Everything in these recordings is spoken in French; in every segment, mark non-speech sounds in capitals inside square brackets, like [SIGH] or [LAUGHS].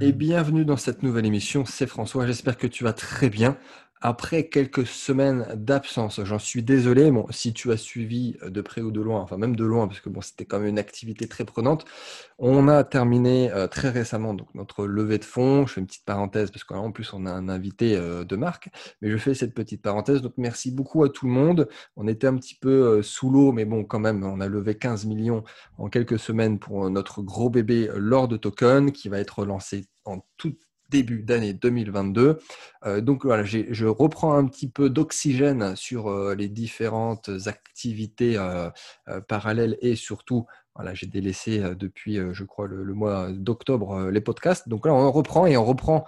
et bienvenue dans cette nouvelle émission. C'est François, j'espère que tu vas très bien après quelques semaines d'absence. J'en suis désolé, bon, si tu as suivi de près ou de loin, enfin même de loin, parce que bon, c'était quand même une activité très prenante. On a terminé euh, très récemment notre levée de fonds. Je fais une petite parenthèse parce qu'en plus on a un invité euh, de marque, mais je fais cette petite parenthèse. Donc merci beaucoup à tout le monde. On était un petit peu euh, sous l'eau, mais bon, quand même, on a levé 15 millions en quelques semaines pour notre gros bébé Lord Token qui va être lancé en toute début d'année 2022. Euh, donc voilà, je reprends un petit peu d'oxygène sur euh, les différentes activités euh, parallèles et surtout voilà, j'ai délaissé depuis, je crois, le, mois d'octobre les podcasts. Donc là, on reprend et on reprend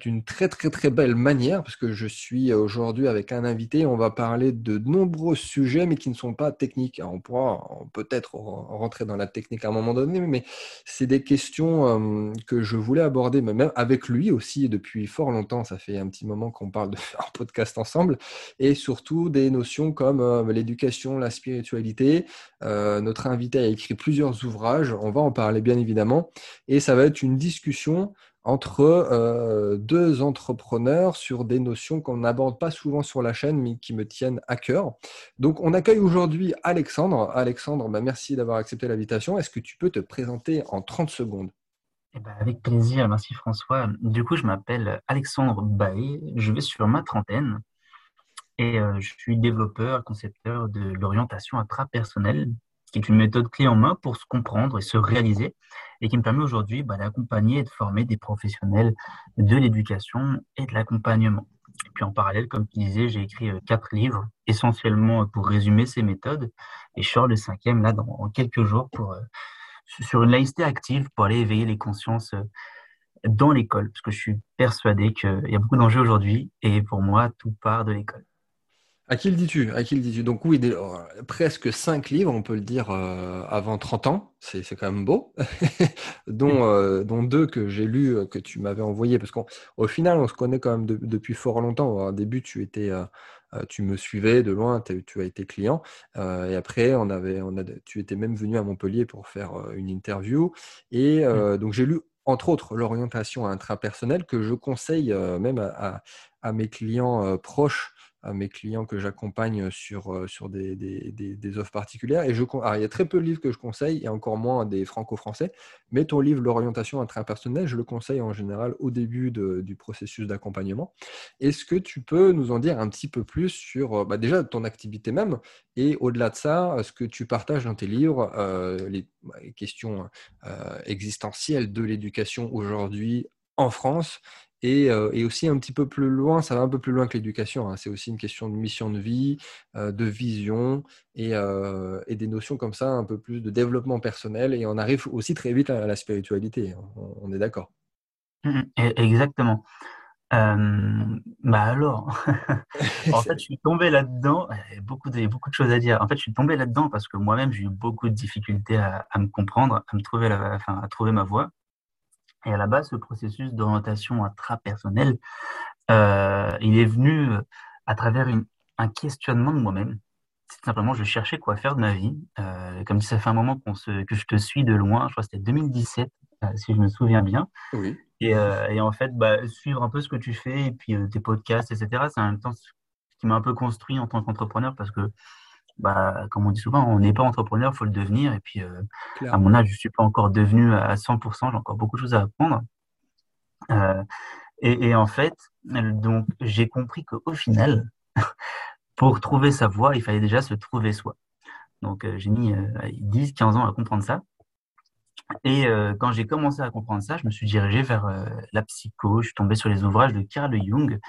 d'une très très très belle manière parce que je suis aujourd'hui avec un invité. On va parler de nombreux sujets, mais qui ne sont pas techniques. on pourra peut-être rentrer dans la technique à un moment donné, mais c'est des questions que je voulais aborder, même avec lui aussi depuis fort longtemps. Ça fait un petit moment qu'on parle de faire un podcast ensemble, et surtout des notions comme l'éducation, la spiritualité. Notre invité a écrit plusieurs ouvrages, on va en parler bien évidemment, et ça va être une discussion entre euh, deux entrepreneurs sur des notions qu'on n'aborde pas souvent sur la chaîne, mais qui me tiennent à cœur. Donc, on accueille aujourd'hui Alexandre. Alexandre, bah, merci d'avoir accepté l'invitation. Est-ce que tu peux te présenter en 30 secondes? Eh ben, avec plaisir, merci François. Du coup, je m'appelle Alexandre Baé, je vais sur ma trentaine et euh, je suis développeur, concepteur de l'orientation intrapersonnelle qui est une méthode clé en main pour se comprendre et se réaliser, et qui me permet aujourd'hui bah, d'accompagner et de former des professionnels de l'éducation et de l'accompagnement. Et puis en parallèle, comme tu disais, j'ai écrit euh, quatre livres, essentiellement pour résumer ces méthodes, et je sors le cinquième là dans quelques jours pour, euh, sur une laïcité active pour aller éveiller les consciences euh, dans l'école, parce que je suis persuadé qu'il y a beaucoup d'enjeux aujourd'hui, et pour moi, tout part de l'école. À qui le dis-tu? À qui le dis-tu? Donc oui, euh, presque cinq livres, on peut le dire, euh, avant 30 ans. C'est quand même beau. [LAUGHS] dont, euh, dont, deux que j'ai lus, que tu m'avais envoyés. Parce qu'au final, on se connaît quand même depuis fort longtemps. Au début, tu étais... tu me suivais de loin, tu as été client. et après, on avait, on a, tu étais même venu à Montpellier pour faire une interview. Et mmh. donc, j'ai lu, entre autres, l'orientation intrapersonnelle que je conseille même à, à mes clients proches à mes clients que j'accompagne sur, euh, sur des, des, des, offres particulières. Et je, il y a très peu de livres que je conseille, et encore moins des franco-français. Mais ton livre, L'orientation intrapersonnelle, je le conseille en général au début du processus d'accompagnement. Est-ce que tu peux nous en dire un petit peu plus sur euh, bah déjà ton activité même, et au-delà de ça, ce que tu partages dans tes livres, euh, les, les, questions existentielles de l'éducation aujourd'hui en France euh, et, aussi un petit peu plus loin, ça va un peu plus loin que l'éducation. Hein. C'est aussi une question de mission de vie, euh, de vision euh, et, des notions comme ça, un peu plus de développement personnel. Et on arrive aussi très vite à la spiritualité. Hein. On, est d'accord. Mmh, mmh. Exactement. bah alors, [LAUGHS] en fait, je suis tombé là-dedans. Beaucoup de, beaucoup de choses à dire. En fait, je suis tombé là-dedans parce que moi-même, j'ai eu beaucoup de difficultés à, me comprendre, à me trouver, à trouver ma voie. Et à la base, ce processus d'orientation intrapersonnelle, euh, il est venu euh, à travers un questionnement de moi-même. C'est simplement, je cherchais quoi faire de ma vie. Euh, comme si ça fait un moment qu'on se, que je te suis de loin. Je crois que c'était 2017, euh, si je me souviens bien. Oui. Et, et, en fait, bah, suivre un peu ce que tu fais et puis tes podcasts, etc., c'est en même temps ce qui m'a un peu construit en tant qu'entrepreneur parce que bah, comme on dit souvent, on n'est pas entrepreneur, il faut le devenir. Et puis, euh, à mon âge, je ne suis pas encore devenu à 100%, j'ai encore beaucoup de choses à apprendre. Euh, et, en fait, donc, j'ai compris qu'au final, [LAUGHS] pour trouver sa voie, il fallait déjà se trouver soi. Donc, euh, j'ai mis 10, 15 ans à comprendre ça. Et quand j'ai commencé à comprendre ça, je me suis dirigé vers la psycho. Je suis tombé sur les ouvrages de Carl Jung.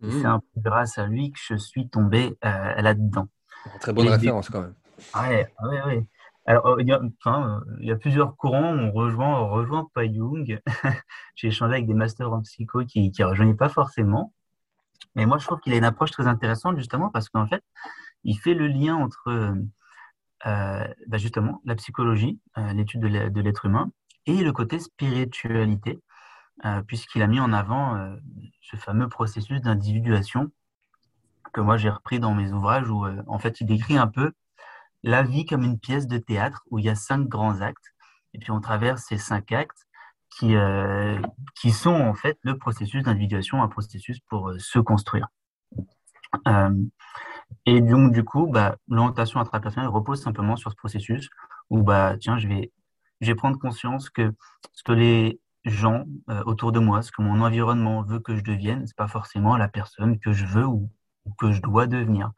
C'est mmh. un peu grâce à lui que je suis tombé là-dedans. Très bonne référence quand même. Ouais, ouais, ouais. Alors, euh, il y, a, enfin, euh, il y a plusieurs courants. On rejoint, on rejoint pas Jung. [LAUGHS] J'ai échangé avec des masters en psycho qui ne rejoignaient pas forcément. Mais moi, je trouve qu'il a une approche très intéressante justement parce qu'en fait, il fait le lien entre euh, bah, justement la psychologie, l'étude de l'être humain, et le côté spiritualité, puisqu'il a mis en avant ce fameux processus d'individuation que moi j'ai repris dans mes ouvrages où euh, en fait il décrit un peu la vie comme une pièce de théâtre où il y a cinq grands actes et puis on traverse ces cinq actes qui, qui sont en fait le processus d'individuation, un processus pour se construire. et donc, du coup, bah, l'orientation intrapersonnelle repose simplement sur ce processus où, bah, tiens, je vais, je vais prendre conscience que ce que les gens autour de moi, ce que mon environnement veut que je devienne, c'est pas forcément la personne que je veux ou, que je dois devenir.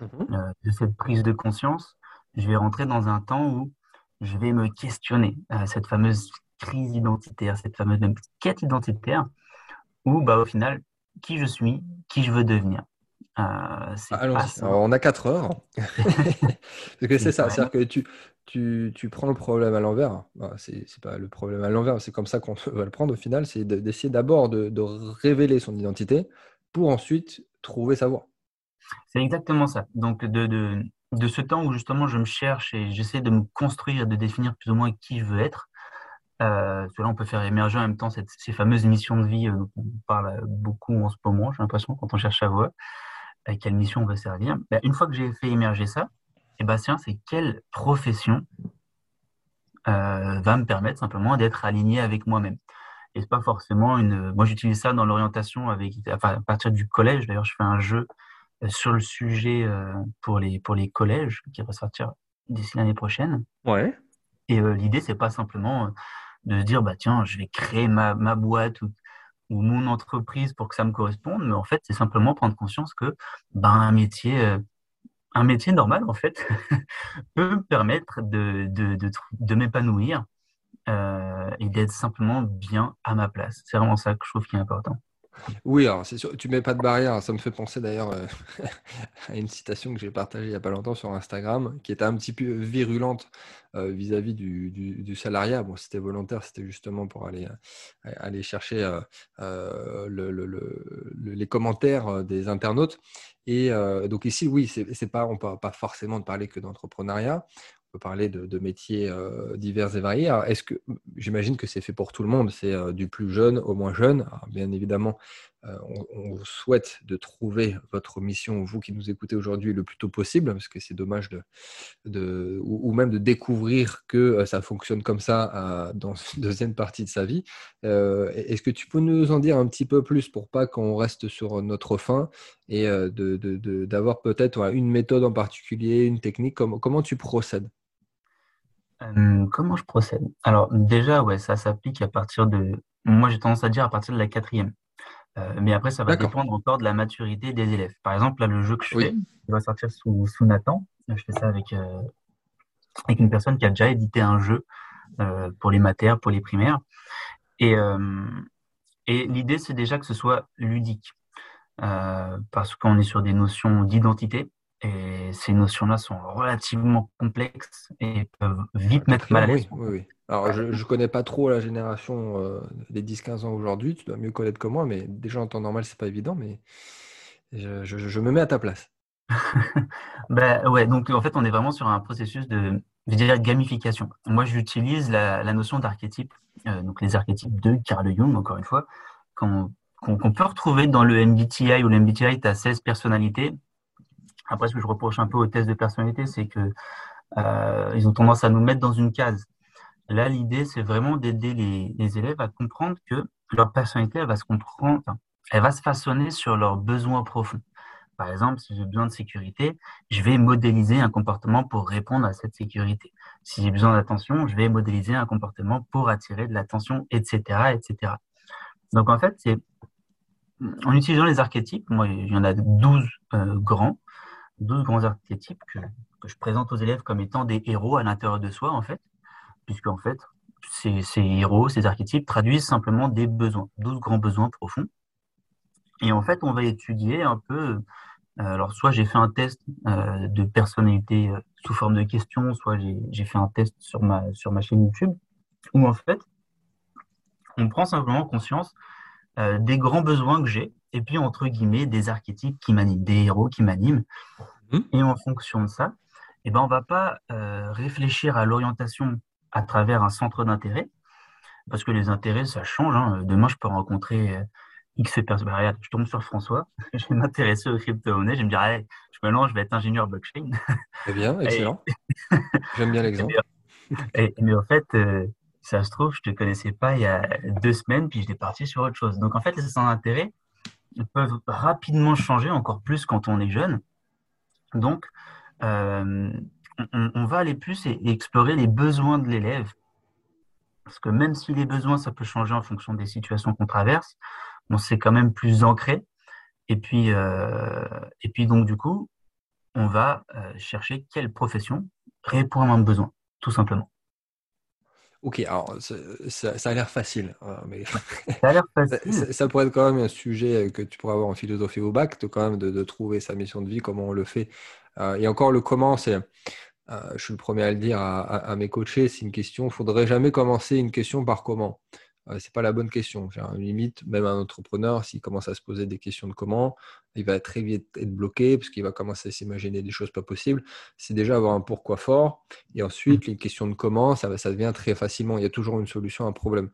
Mmh de cette prise de conscience, je vais rentrer dans un temps où je vais me questionner cette fameuse crise identitaire, cette fameuse même quête identitaire, où bah, au final, qui je suis, qui je veux devenir. Euh, on a 4 heures. [LAUGHS] Parce que c'est ça, c'est-à-dire que tu, tu, tu, prends le problème à l'envers. Bah, c'est pas le problème à l'envers, c'est comme ça qu'on [LAUGHS] va le prendre au final, c'est d'essayer d'abord de, de, révéler son identité pour ensuite trouver sa voie. C'est exactement ça. Donc, de, de, de, ce temps où justement je me cherche et j'essaie de me construire, de définir plus ou moins qui je veux être, euh, là, on peut faire émerger en même temps ces fameuses missions de vie euh, dont on parle beaucoup en ce moment, j'ai l'impression, quand on cherche à voir à quelle mission on veut servir. Ben, une fois que j'ai fait émerger ça, et eh ben, c'est quelle profession euh, va me permettre simplement d'être aligné avec moi-même. Et c'est pas forcément une. Moi, j'utilise ça dans l'orientation avec, enfin, à partir du collège. D'ailleurs, je fais un jeu euh, sur le sujet euh, pour les pour les collèges qui va sortir d'ici l'année prochaine. Ouais. Et l'idée, c'est pas simplement de se dire, bah, tiens, je vais créer ma, ma boîte ou, ou, mon entreprise pour que ça me corresponde, mais en fait, c'est simplement prendre conscience que bah, un métier, euh, un métier normal, en fait, [LAUGHS] peut me permettre de, de, de, de m'épanouir euh, et d'être simplement bien à ma place. C'est vraiment ça que je trouve qui est important. Oui, alors c'est sûr, tu mets pas de barrière. Ça me fait penser d'ailleurs euh, [LAUGHS] à une citation que j'ai partagée il n'y a pas longtemps sur Instagram, qui était un petit peu virulente euh, vis-à-vis du, salariat. Bon, c'était volontaire, c'était justement pour aller, euh, chercher les commentaires des internautes. Et donc ici, oui, c'est pas, on ne parle pas forcément parler que d'entrepreneuriat peut parler de, métiers divers et variés. est-ce que j'imagine que c'est fait pour tout le monde, c'est du plus jeune au moins jeune. bien évidemment, euh, on, souhaite de trouver votre mission, vous qui nous écoutez aujourd'hui, le plus tôt possible, parce que c'est dommage de, ou, même de découvrir que euh, ça fonctionne comme ça dans une [LAUGHS] deuxième partie de sa vie. Euh, est-ce que tu peux nous en dire un petit peu plus pour pas qu'on reste sur notre fin et d'avoir peut-être une méthode en particulier, une technique? Comment, comment tu procèdes? Comment je procède? Alors déjà, ouais, ça s'applique à partir de, moi j'ai tendance à dire à partir de la quatrième. Euh, mais après, ça va dépendre encore de la maturité des élèves. Par exemple, là, le jeu que je fais, il va sortir sous, sous Nathan. Je fais ça avec, euh, avec une personne qui a déjà édité un jeu euh, pour les matières, pour les primaires. Et, et l'idée, c'est déjà que ce soit ludique. parce qu'on est sur des notions d'identité. Et ces notions-là sont relativement complexes et peuvent vite mettre mal à l'aise. Oui, oui, Alors, je ne connais pas trop la génération euh, des 10-15 ans aujourd'hui. Tu dois mieux connaître que moi, mais déjà en temps normal, c'est pas évident. Mais je, je, me mets à ta place. [LAUGHS] ben, ouais, donc en fait, on est vraiment sur un processus de, je dirais, gamification. Moi, j'utilise la, la, notion d'archétype, euh, donc les archétypes de Carl Jung, encore une fois, qu'on peut retrouver dans le MBTI, où le MBTI, tu as 16 personnalités après, ce que je reproche un peu aux tests de personnalité, c'est que euh, ils ont tendance à nous mettre dans une case. Là, l'idée, c'est vraiment d'aider les, élèves à comprendre que leur personnalité, elle va se comprendre, elle va se façonner sur leurs besoins profonds. Par exemple, si j'ai besoin de sécurité, je vais modéliser un comportement pour répondre à cette sécurité. Si j'ai besoin d'attention, je vais modéliser un comportement pour attirer de l'attention, etc., etc. Donc, en fait, c'est en utilisant les archétypes, moi, il y en a 12 euh, grands, 12 grands archétypes que, je présente aux élèves comme étant des héros à l'intérieur de soi, en fait, puisque en fait, ces, ces, héros, ces archétypes traduisent simplement des besoins, 12 grands besoins profonds. Et en fait, on va étudier un peu. Euh, alors, soit j'ai fait un test euh, de personnalité euh, sous forme de questions, soit j'ai fait un test sur ma, sur ma chaîne YouTube, où en fait, on prend simplement conscience des grands besoins que j'ai et puis entre guillemets des archétypes qui m'animent, des héros qui m'animent. Mhm. Et en fonction de ça, eh ben, on ne va pas euh, réfléchir à l'orientation à travers un centre d'intérêt, parce que les intérêts, ça change. Hein. Demain, je peux rencontrer euh, X personnes. Bah, je tombe sur François, [LAUGHS] je vais m'intéresser aux crypto-monnaies, je vais me dire, allez, je me lance, je vais être ingénieur blockchain. Très bien, [LAUGHS] excellent. [LAUGHS] J'aime bien l'exemple. mais en fait, euh, ça se trouve, je te connaissais pas il y a deux semaines, puis j'étais parti sur autre chose. Donc en fait, les centres d'intérêt peuvent rapidement changer, encore plus quand on est jeune. Donc, euh, on, va aller plus et, explorer les besoins de l'élève. Parce que même si les besoins, ça peut changer en fonction des situations qu'on traverse, on s'est quand même plus ancré. Et puis, euh, et puis donc, du coup, on va euh, chercher quelle profession répond à mon besoin, tout simplement. Ok, alors ça, a l'air facile, hein, mais ça, a l'air [LAUGHS] facile. ça, pourrait être quand même un sujet que tu pourrais avoir en philosophie au bac, de, quand même de, trouver sa mission de vie, comment on le fait. Euh, et encore le comment, c'est, euh, je suis le premier à le dire à, à mes coachés, c'est une question. Il ne faudrait jamais commencer une question par comment. Euh, c'est pas la bonne question. J'ai limite, même un entrepreneur, s'il commence à se poser des questions de comment, il va très vite être bloqué parce qu'il va commencer à s'imaginer des choses pas possibles. C'est déjà avoir un pourquoi fort. Et ensuite, les questions de comment, ça, ça devient très facilement. Il y a toujours une solution à un problème.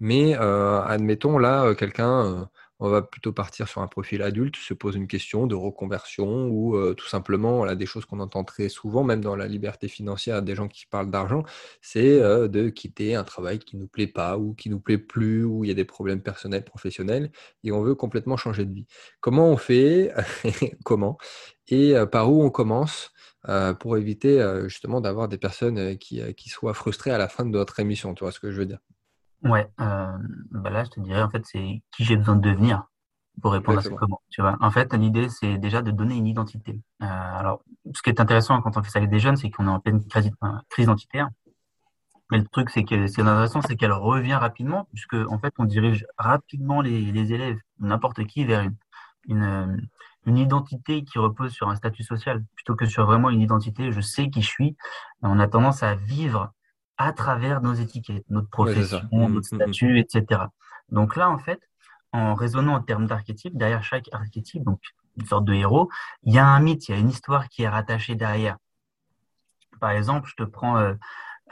Mais euh, admettons, là, euh, quelqu'un on va plutôt partir sur un profil adulte, se pose une question de reconversion ou euh, tout simplement, des choses qu'on entend très souvent, même dans la liberté financière, des gens qui parlent d'argent, c'est euh, de quitter un travail qui ne nous plaît pas ou qui ne nous plaît plus, ou il y a des problèmes personnels, professionnels, et on veut complètement changer de vie. Comment on fait [LAUGHS] Comment Et euh, par où on commence pour éviter justement d'avoir des personnes qui, qui soient frustrées à la fin de notre émission, tu vois ce que je veux dire? Ouais, euh, bah là, je te dirais, en fait, c'est qui j'ai besoin de devenir pour répondre à ce comment. Tu vois, en fait, l'idée, c'est déjà de donner une identité. Euh, alors, ce qui est intéressant quand on fait ça avec des jeunes, c'est qu'on est en pleine crise, crise identitaire. Mais le truc, c'est que ce qui est intéressant, c'est qu'elle revient rapidement, puisque en fait, on dirige rapidement les, les élèves, n'importe qui, vers une, une, une, identité qui repose sur un statut social, plutôt que sur vraiment une identité. Je sais qui je suis. On a tendance à vivre à travers nos étiquettes, notre profession, mmh, notre mmh. statut, etc. Donc là, en fait, en raisonnant en termes d'archétype, derrière chaque archétype, donc une sorte de héros, il y a un mythe, il y a une histoire qui est rattachée derrière. Par exemple, je te prends euh,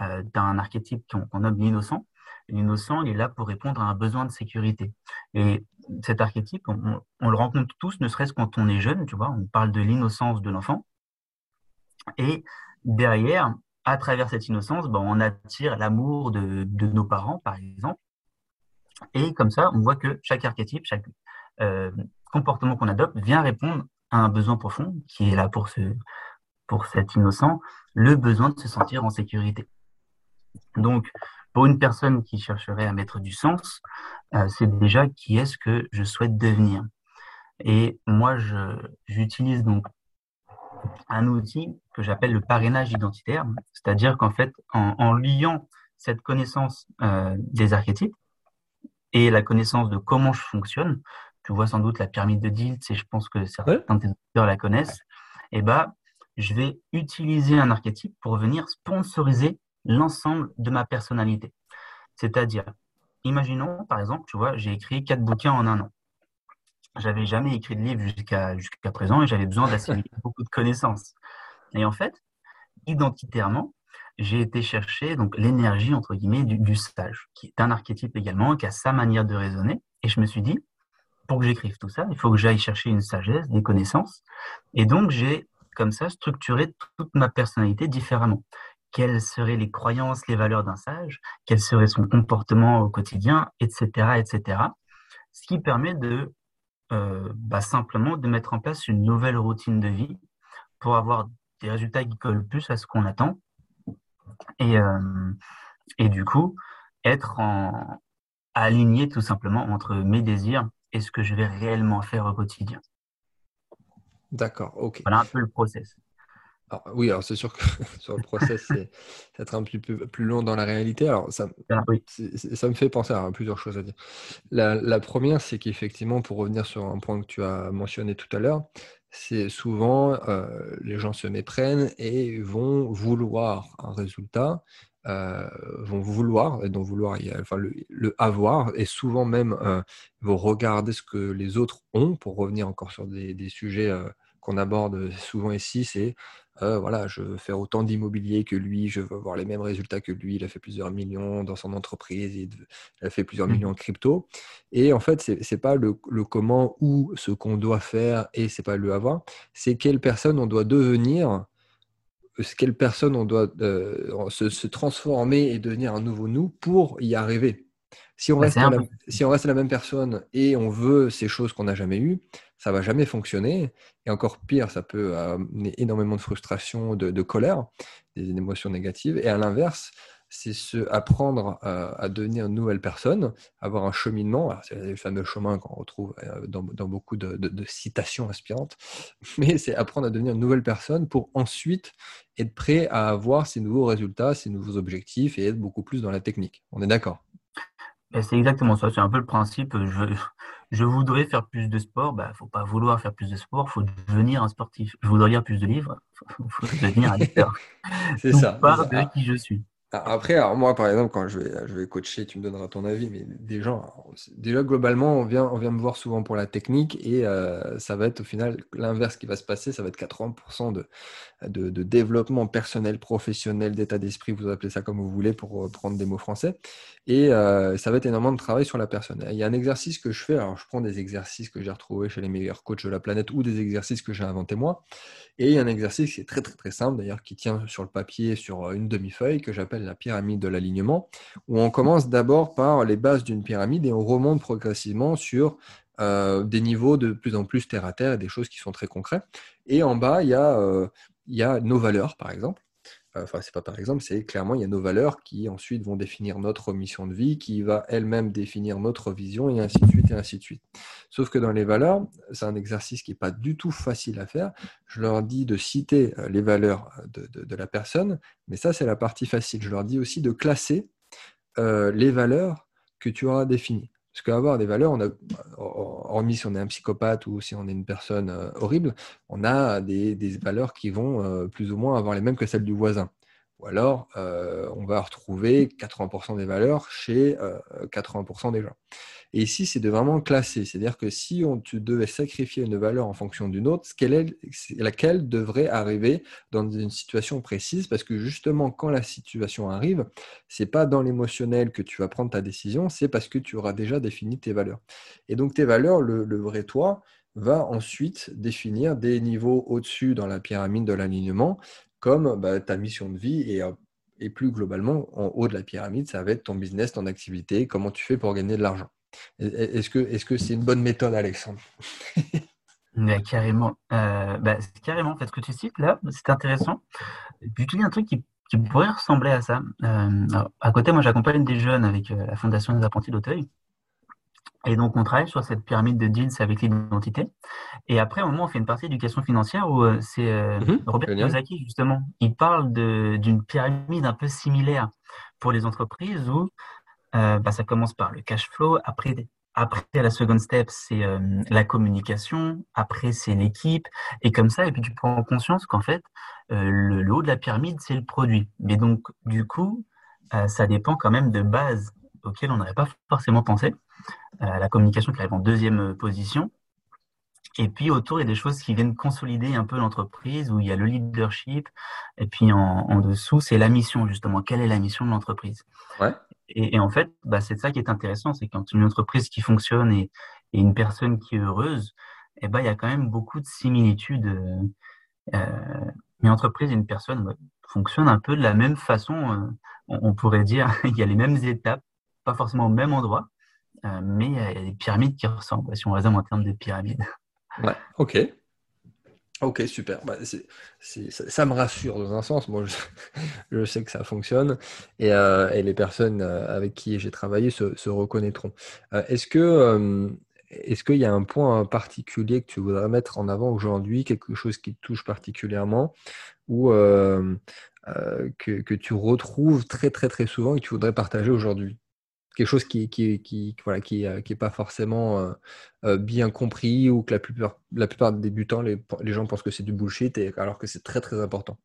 euh, d'un archétype qu'on nomme l'innocent. L'innocent, il est là pour répondre à un besoin de sécurité. Et cet archétype, on, on le rencontre tous, ne serait-ce quand on est jeune, tu vois, on parle de l'innocence de l'enfant. Et derrière, à travers cette innocence, ben, on attire l'amour de, nos parents, par exemple. Et comme ça, on voit que chaque archétype, chaque euh, comportement qu'on adopte vient répondre à un besoin profond qui est là pour, ce, pour cet innocent, le besoin de se sentir en sécurité. Donc, pour une personne qui chercherait à mettre du sens, euh, c'est déjà qui est-ce que je souhaite devenir. Et moi, j'utilise donc un outil que j'appelle le parrainage identitaire, c'est-à-dire qu'en fait, en, liant cette connaissance euh, des archétypes et la connaissance de comment je fonctionne, tu vois sans doute la pyramide de Dilt, et je pense que certains de tes auditeurs la connaissent, et eh ben, je vais utiliser un archétype pour venir sponsoriser l'ensemble de ma personnalité. C'est-à-dire, imaginons, par exemple, tu vois, j'ai écrit quatre bouquins en un an j'avais jamais écrit de livre jusqu'à jusqu'à présent et j'avais besoin d'assimiler [LAUGHS] beaucoup de connaissances. Et en fait, identitairement, j'ai été chercher donc l'énergie entre guillemets du, sage, qui est un archétype également, qui a sa manière de raisonner. Et je me suis dit, pour que j'écrive tout ça, il faut que j'aille chercher une sagesse, des connaissances. Et donc j'ai comme ça structuré toute ma personnalité différemment. Quelles seraient les croyances, les valeurs d'un sage? Quel serait son comportement au quotidien, etc., etc. Ce qui permet de euh, bah, simplement de mettre en place une nouvelle routine de vie pour avoir des résultats qui collent plus à ce qu'on attend. Et, euh, et du coup, être en, aligné tout simplement entre mes désirs et ce que je vais réellement faire au quotidien. D'accord, ok. Voilà un peu le process oui, alors c'est sûr que [LAUGHS] sur le process, c'est être un petit peu plus long dans la réalité. Alors, ça, ah ça me fait penser à plusieurs choses à dire. La, première, c'est qu'effectivement, pour revenir sur un point que tu as mentionné tout à l'heure, c'est souvent euh, les gens se méprennent et vont vouloir un résultat, euh, vont vouloir, et donc vouloir, enfin, le, avoir, et souvent même euh, vont regarder ce que les autres ont, pour revenir encore sur des, des sujets qu'on aborde souvent ici, c'est euh, voilà, je veux faire autant d'immobilier que lui, je veux avoir les mêmes résultats que lui, il a fait plusieurs millions dans son entreprise, il a fait plusieurs mmh. millions en crypto. Et en fait, ce n'est pas le, comment ou ce qu'on doit faire et c'est pas le avoir, c'est quelle personne on doit devenir quelle personne on doit se, transformer et devenir un nouveau nous pour y arriver. Si on, reste la, si on reste la même personne et on veut ces choses qu'on n'a jamais eues, ça va jamais fonctionner. Et encore pire, ça peut amener énormément de frustration, de, de colère, des émotions négatives. Et à l'inverse, c'est se apprendre à, devenir une nouvelle personne, avoir un cheminement. C'est le fameux chemin qu'on retrouve euh, dans, beaucoup de, citations inspirantes, [LAUGHS] mais c'est apprendre à devenir une nouvelle personne pour ensuite être prêt à avoir ces nouveaux résultats, ces nouveaux objectifs et être beaucoup plus dans la technique. On est d'accord? Ben, C'est exactement ça. C'est un peu le principe. Je, je voudrais faire plus de sport. Il ben, ne faut pas vouloir faire plus de sport, il faut devenir un sportif. Je voudrais lire plus de livres, il [LAUGHS] faut, devenir un lecteur. [LAUGHS] c'est ça. part de qui je suis. Après, moi, par exemple, quand je vais, je vais coacher, tu me donneras ton avis, mais des gens, déjà globalement, on vient, on vient me voir souvent pour la technique et euh, ça va être au final l'inverse qui va se passer, ça va être 80% de, de, de, développement personnel, professionnel, d'état d'esprit, vous appelez ça comme vous voulez pour euh, prendre des mots français. Et euh, ça va être énormément de travail sur la personne. Il y a un exercice que je fais, alors je prends des exercices que j'ai retrouvés chez les meilleurs coachs de la planète ou des exercices que j'ai inventés moi. Et il y a un exercice qui est très très très simple d'ailleurs, qui tient sur le papier, sur une demi-feuille, que j'appelle la pyramide de l'alignement, où on commence d'abord par les bases d'une pyramide et on remonte progressivement sur euh, des niveaux de plus en plus terre à terre et des choses qui sont très concrètes. Et en bas, il y a, euh, il y a nos valeurs, par exemple. Enfin, c'est pas par exemple, c'est clairement, il y a nos valeurs qui ensuite vont définir notre mission de vie, qui va elle-même définir notre vision, et ainsi de suite, et ainsi de suite. Sauf que dans les valeurs, c'est un exercice qui n'est pas du tout facile à faire. Je leur dis de citer euh, les valeurs de, de, la personne, mais ça, c'est la partie facile. Je leur dis aussi de classer euh, les valeurs que tu auras définies. Parce qu'avoir des valeurs, on a, hormis si on est un psychopathe ou si on est une personne euh, horrible, on a des, des valeurs qui vont euh, plus ou moins avoir les mêmes que celles du voisin. Ou alors, euh, on va retrouver 80% des valeurs chez 80% des gens. Et ici, c'est de vraiment classer. C'est-à-dire que si on, tu devais sacrifier une valeur en fonction d'une autre, laquelle devrait arriver dans une situation précise? Parce que justement, quand la situation arrive, c'est pas dans l'émotionnel que tu vas prendre ta décision, c'est parce que tu auras déjà défini tes valeurs. Et donc, tes valeurs, le, le vrai toi, va ensuite définir des niveaux au-dessus dans la pyramide de l'alignement comme bah, ta mission de vie et, euh, et, plus globalement, en haut de la pyramide, ça va être ton business, ton activité, comment tu fais pour gagner de l'argent. Est-ce que c'est -ce une bonne méthode, Alexandre? Carrément, euh, bah, carrément, en fait, ce que tu cites là, c'est intéressant. J'utilise un truc qui, qui, pourrait ressembler à ça. Euh, à côté, moi, j'accompagne des jeunes avec la Fondation des apprentis d'Auteuil. Et donc, on travaille sur cette pyramide de deals avec l'identité. Et après, au moment, on fait une partie d'éducation financière où euh, c'est euh, mhm, Robert Kiyosaki, justement. Il parle d'une pyramide un peu similaire pour les entreprises où euh, bah, ça commence par le cash flow. Après, après la seconde step, c'est la communication. Après, c'est l'équipe. Et comme ça, et puis tu prends conscience qu'en fait, le, le, haut de la pyramide, c'est le produit. Mais donc, du coup, ça dépend quand même de bases auxquelles on n'aurait pas forcément pensé. Euh, la communication qui arrive en deuxième euh, position. Et puis autour, il y a des choses qui viennent consolider un peu l'entreprise, où il y a le leadership. Et puis en, dessous, c'est la mission, justement. Quelle est la mission de l'entreprise? Ouais. et, en fait, bah, c'est ça qui est intéressant, c'est quand une entreprise qui fonctionne et, une personne qui est heureuse, eh ben, il y a quand même beaucoup de similitudes. Euh, une entreprise et une personne bah, fonctionnent un peu de la même façon. on, pourrait dire, [LAUGHS] il y a les mêmes étapes, pas forcément au même endroit, euh, mais il y a des pyramides qui ressemblent, si on raisonne en termes de pyramides. [LAUGHS] Ouais, ok. Ok, super. Bah, ça, me rassure dans un sens. Moi, [LAUGHS] je, sais que ça fonctionne et, euh, les personnes euh, avec qui j'ai travaillé se, reconnaîtront. est-ce que est-ce qu'il y a un point particulier que tu voudrais mettre en avant aujourd'hui, quelque chose qui te touche particulièrement ou que, que, tu retrouves très très très souvent et que tu voudrais partager aujourd'hui? Quelque chose qui qui qui voilà qui euh, pas forcément euh, euh, bien compris ou que la plupart la plupart des débutants les, les gens pensent que c'est du bullshit alors que c'est très très important.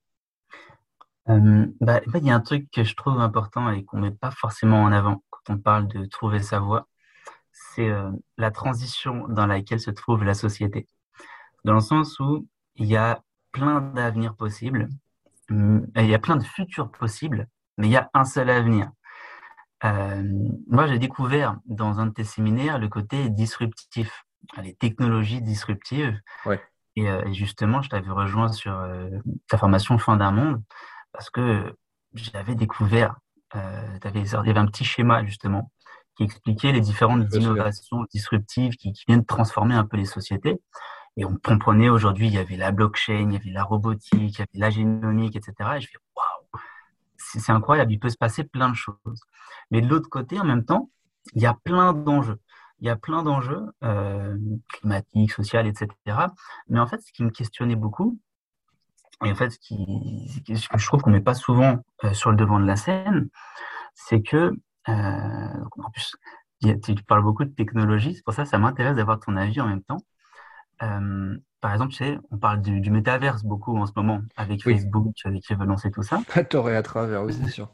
bah, il y a un truc que je trouve important et qu'on met pas forcément en avant quand on parle de trouver sa voie, c'est la transition dans laquelle se trouve la société. Dans le sens où il y a plein d'avenirs possibles, il y a plein de futurs possibles, mais il y a un seul avenir. Euh, moi, j'ai découvert dans un de tes séminaires le côté disruptif, les technologies disruptives. Ouais. Et, justement, je t'avais rejoint sur ta formation Fin d'un monde parce que j'avais découvert, euh, il y avait un petit schéma justement qui expliquait les différentes innovations disruptives qui, viennent transformer un peu les sociétés. Et on comprenait aujourd'hui, il y avait la blockchain, il y avait la robotique, il y avait la génomique, etc. Et je fais waouh, c'est incroyable, il peut se passer plein de choses. Mais de l'autre côté, en même temps, il y a plein d'enjeux. Il y a plein d'enjeux euh, climatiques, sociaux, etc. Mais en fait, ce qui me questionnait beaucoup, et en fait, ce, que je trouve qu'on ne met pas souvent euh, sur le devant de la scène, c'est que, euh, en plus, tu parles beaucoup de technologie, c'est pour ça que ça m'intéresse d'avoir ton avis en même temps. Par exemple, tu sais, on parle du, métaverse beaucoup en ce moment, avec Facebook, avec qui veut lancer tout ça. À tort et à travers, oui, c'est sûr.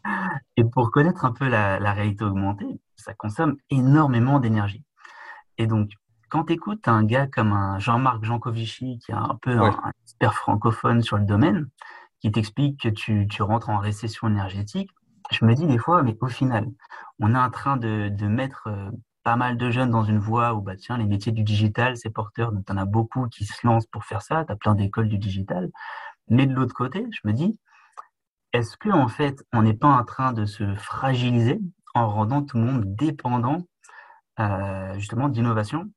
Et pour connaître un peu la, la réalité augmentée, ça consomme énormément d'énergie. Et donc, quand tu écoutes un gars comme un Jean-Marc Jancovici, qui est un peu un, expert francophone sur le domaine, qui t'explique que tu, tu, rentres en récession énergétique, je me dis des fois, mais au final, on est en train de, de mettre euh, pas mal de jeunes dans une voie où, bah, tiens, les métiers du digital, c'est porteur, donc tu en as beaucoup qui se lancent pour faire ça, tu as plein d'écoles du digital. Mais de l'autre côté, je me dis, est-ce qu'en en fait, on n'est pas en train de se fragiliser en rendant tout le monde dépendant euh, justement d'innovation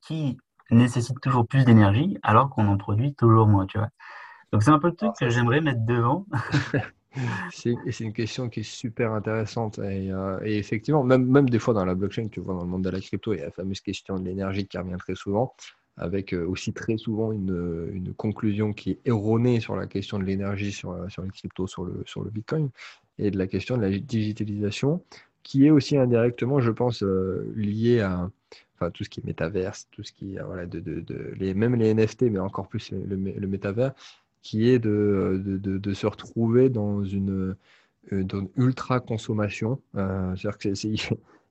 qui nécessite toujours plus d'énergie alors qu'on en produit toujours moins, tu vois? Donc c'est un peu le truc que j'aimerais mettre devant. [LAUGHS] c'est une question qui est super intéressante. Euh, et, effectivement, même, même des fois dans la blockchain, tu vois, dans le monde de la crypto, il y a la fameuse question de l'énergie qui revient très souvent, avec euh, aussi très souvent une, une, conclusion qui est erronée sur la question de l'énergie sur, euh, sur les cryptos, sur le, sur le Bitcoin, et de la question de la digitalisation, qui est aussi indirectement, je pense, liée à enfin tout ce qui est métaverse, tout ce qui voilà, de, de les, même les NFT, mais encore plus le, le métavers, qui est de, de, se retrouver dans une, euh, dans ultra consommation. Euh, c'est-à-dire que c'est, [LAUGHS] il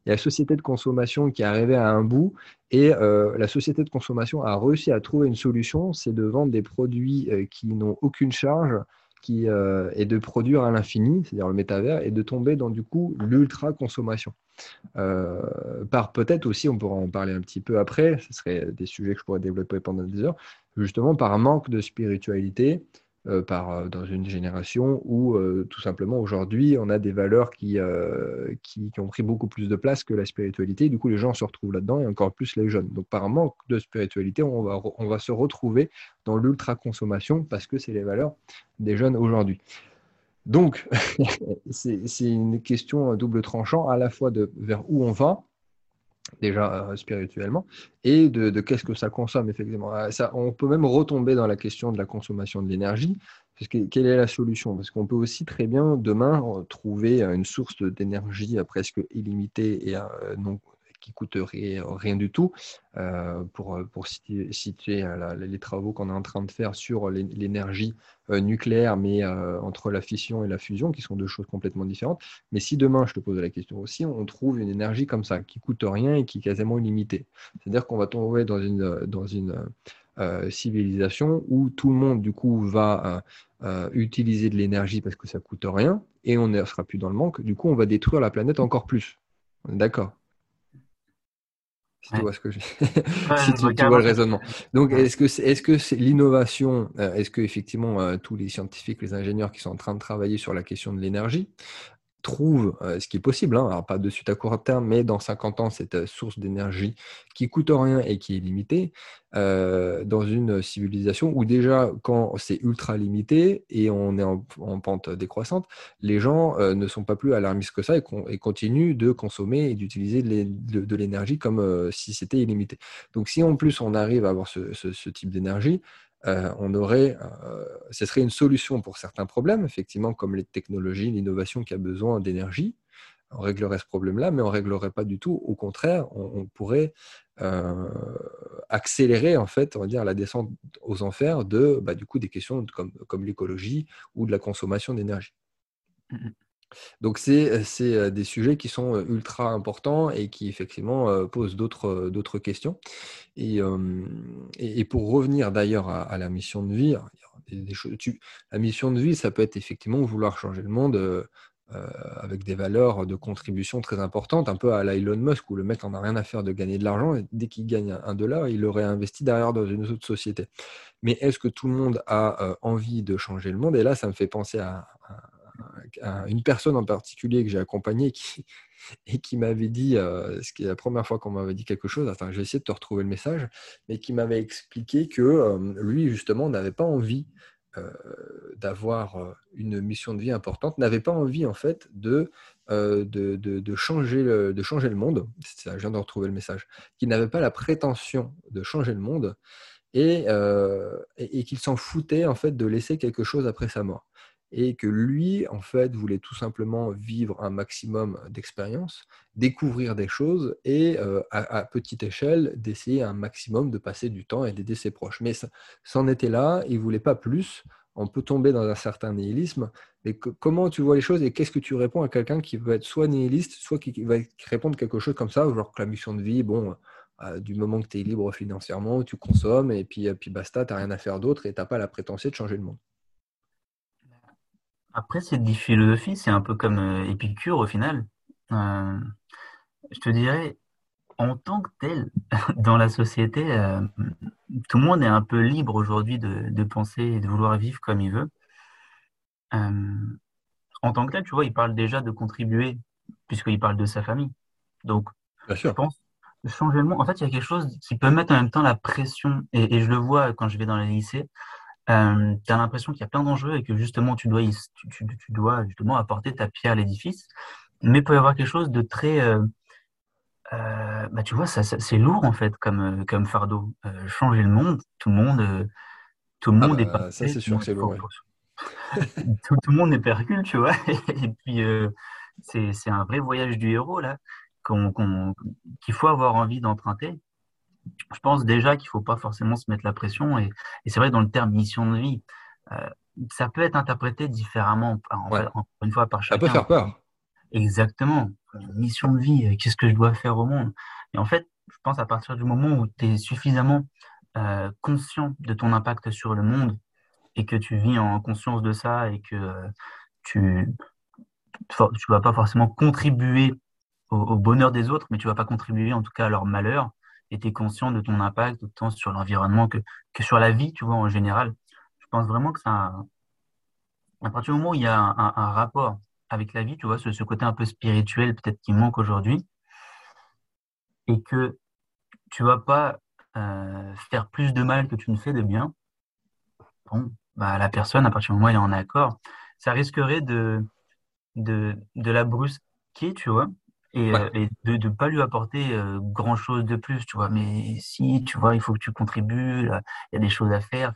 y a la société de consommation qui est arrivée à un bout et euh, la société de consommation a réussi à trouver une solution, c'est de vendre des produits qui n'ont aucune charge qui est de produire à l'infini, c'est-à-dire le métavers, et de tomber dans du coup l'ultra consommation. Par peut-être aussi, on pourra en parler un petit peu après, ce serait des sujets que je pourrais développer pendant des heures, justement par manque de spiritualité, euh, euh, dans une génération où euh, tout simplement aujourd'hui on a des valeurs qui, ont pris beaucoup plus de place que la spiritualité. Du coup, les gens se retrouvent là-dedans et encore plus les jeunes. Donc, par manque de spiritualité, on va, on va se retrouver dans l'ultra-consommation parce que c'est les valeurs des jeunes aujourd'hui. Donc, [LAUGHS] c'est une question à double tranchant, à la fois de vers où on va, déjà euh, spirituellement, et de, qu'est-ce que ça consomme, effectivement. Euh, ça, on peut même retomber dans la question de la consommation de l'énergie, parce que quelle est la solution? Parce qu'on peut aussi très bien demain trouver une source d'énergie presque illimitée et non, qui coûterait rien du tout. Euh, pour, pour citer, les travaux qu'on est en train de faire sur l'énergie euh, nucléaire, mais euh, entre la fission et la fusion, qui sont deux choses complètement différentes. Mais si demain, je te pose la question aussi, on trouve une énergie comme ça, qui coûte rien et qui est quasiment illimitée. C'est-à-dire qu'on va tomber dans une, dans une civilisation où tout le monde, du coup, va utiliser de l'énergie parce que ça coûte rien et on ne sera plus dans le manque. Du coup, on va détruire la planète encore plus. D'accord? Si tu vois ce que je... [LAUGHS] si tu, vois le raisonnement. Donc, est-ce que c'est est -ce c'est l'innovation euh, Est-ce que effectivement euh, tous les scientifiques, les ingénieurs qui sont en train de travailler sur la question de l'énergie trouve euh, ce qui est possible, hein, alors pas de suite à court terme, mais dans 50 ans, cette euh, source d'énergie qui coûte rien et qui est limitée, euh, dans une civilisation où déjà, quand c'est ultra limité et on est en, pente décroissante, les gens ne sont pas plus alarmistes que ça et, et continuent de consommer et d'utiliser de, l'énergie comme si c'était illimité. Donc si en plus on arrive à avoir ce type d'énergie, euh, on aurait, euh, ce serait une solution pour certains problèmes, effectivement, comme les technologies, l'innovation qui a besoin d'énergie. On réglerait ce problème-là, mais on ne réglerait pas du tout. Au contraire, on, pourrait euh, accélérer, en fait, on va dire, la descente aux enfers de, bah, du coup, des questions comme, comme l'écologie ou de la consommation d'énergie. Mmh donc, c'est des sujets qui sont ultra importants et qui, effectivement, posent d'autres questions. Et, et, pour revenir d'ailleurs à, la mission de vie, des, la mission de vie, ça peut être effectivement vouloir changer le monde avec des valeurs de contribution très importantes, un peu à la Elon Musk, où le mec en a rien à faire de gagner de l'argent, et dès qu'il gagne un dollar, il l'aurait investi derrière dans une autre société. Mais est-ce que tout le monde a envie de changer le monde? Et là, ça me fait penser à, une personne en particulier que j'ai accompagnée [LAUGHS] et qui m'avait dit, est la première fois qu'on m'avait dit quelque chose, je vais essayer de te retrouver le message, mais qui m'avait expliqué que lui, justement, n'avait pas envie euh, d'avoir euh, une mission de vie importante, n'avait pas envie en fait de, euh, changer le, de changer le monde. Ça, je viens de retrouver le message. Qu'il n'avait pas la prétention de changer le monde et, et, et qu'il s'en foutait en fait de laisser quelque chose après sa mort et que lui, en fait, voulait tout simplement vivre un maximum d'expérience, découvrir des choses et, euh, à, petite échelle, d'essayer un maximum de passer du temps et d'aider ses proches. Mais c'en était là, il voulait pas plus. On peut tomber dans un certain nihilisme. Mais comment tu vois les choses et qu'est-ce que tu réponds à quelqu'un qui veut être soit nihiliste, soit qui, va répondre quelque chose comme ça, genre que la mission de vie, bon, euh, du moment que tu es libre financièrement, tu consommes et puis, puis basta, tu n'as rien à faire d'autre et tu n'as pas la prétention de changer le monde? Après, cette philosophie, c'est un peu comme euh, Épicure au final. Euh, je te dirais, en tant que tel, [LAUGHS] dans la société, euh, tout le monde est un peu libre aujourd'hui de, penser et de vouloir vivre comme il veut. en tant que tel, tu vois, il parle déjà de contribuer, puisqu'il parle de sa famille. Donc, je pense, changer le monde. En fait, il y a quelque chose qui peut mettre en même temps la pression, et, et je le vois quand je vais dans les lycées euh, tu as l'impression qu'il y a plein d'enjeux et que justement tu dois, tu, tu, dois justement apporter ta pierre à l'édifice. Mais il peut y avoir quelque chose de très. Euh, euh, bah, tu vois, ça, c'est lourd en fait comme, euh, comme fardeau. Changer le monde, tout le monde, tout le ah monde est bah, Ça, c'est sûr que c'est lourd. [LAUGHS] tout, tout, le monde est percule, tu vois. [LAUGHS] et puis, c'est un vrai voyage du héros là qu'il faut avoir envie d'emprunter je pense déjà qu'il ne faut pas forcément se mettre la pression. Et, c'est vrai, dans le terme mission de vie, euh, ça peut être interprété différemment, encore une fois, par chacun. Ça peut faire peur. Exactement. Mission de vie, euh, qu'est-ce que je dois faire au monde? Et en fait, je pense à partir du moment où tu es suffisamment euh, conscient de ton impact sur le monde et que tu vis en conscience de ça et que tu ne vas pas forcément contribuer au, au, bonheur des autres, mais tu vas pas contribuer en tout cas à leur malheur, et tu es conscient de ton impact autant sur l'environnement que, que sur la vie, tu vois, en général. Je pense vraiment que ça. À partir du moment où il y a un, rapport avec la vie, tu vois, ce, ce côté un peu spirituel peut-être qui manque aujourd'hui, et que tu vas pas euh, faire plus de mal que tu ne fais de bien, bon, bah, la personne, à partir du moment où elle est en accord, ça risquerait de, de, de la brusquer, tu vois, et, euh, de ne pas lui apporter euh, grand chose de plus, tu vois. Mais si, tu vois, il faut que tu contribues, il y a des choses à faire.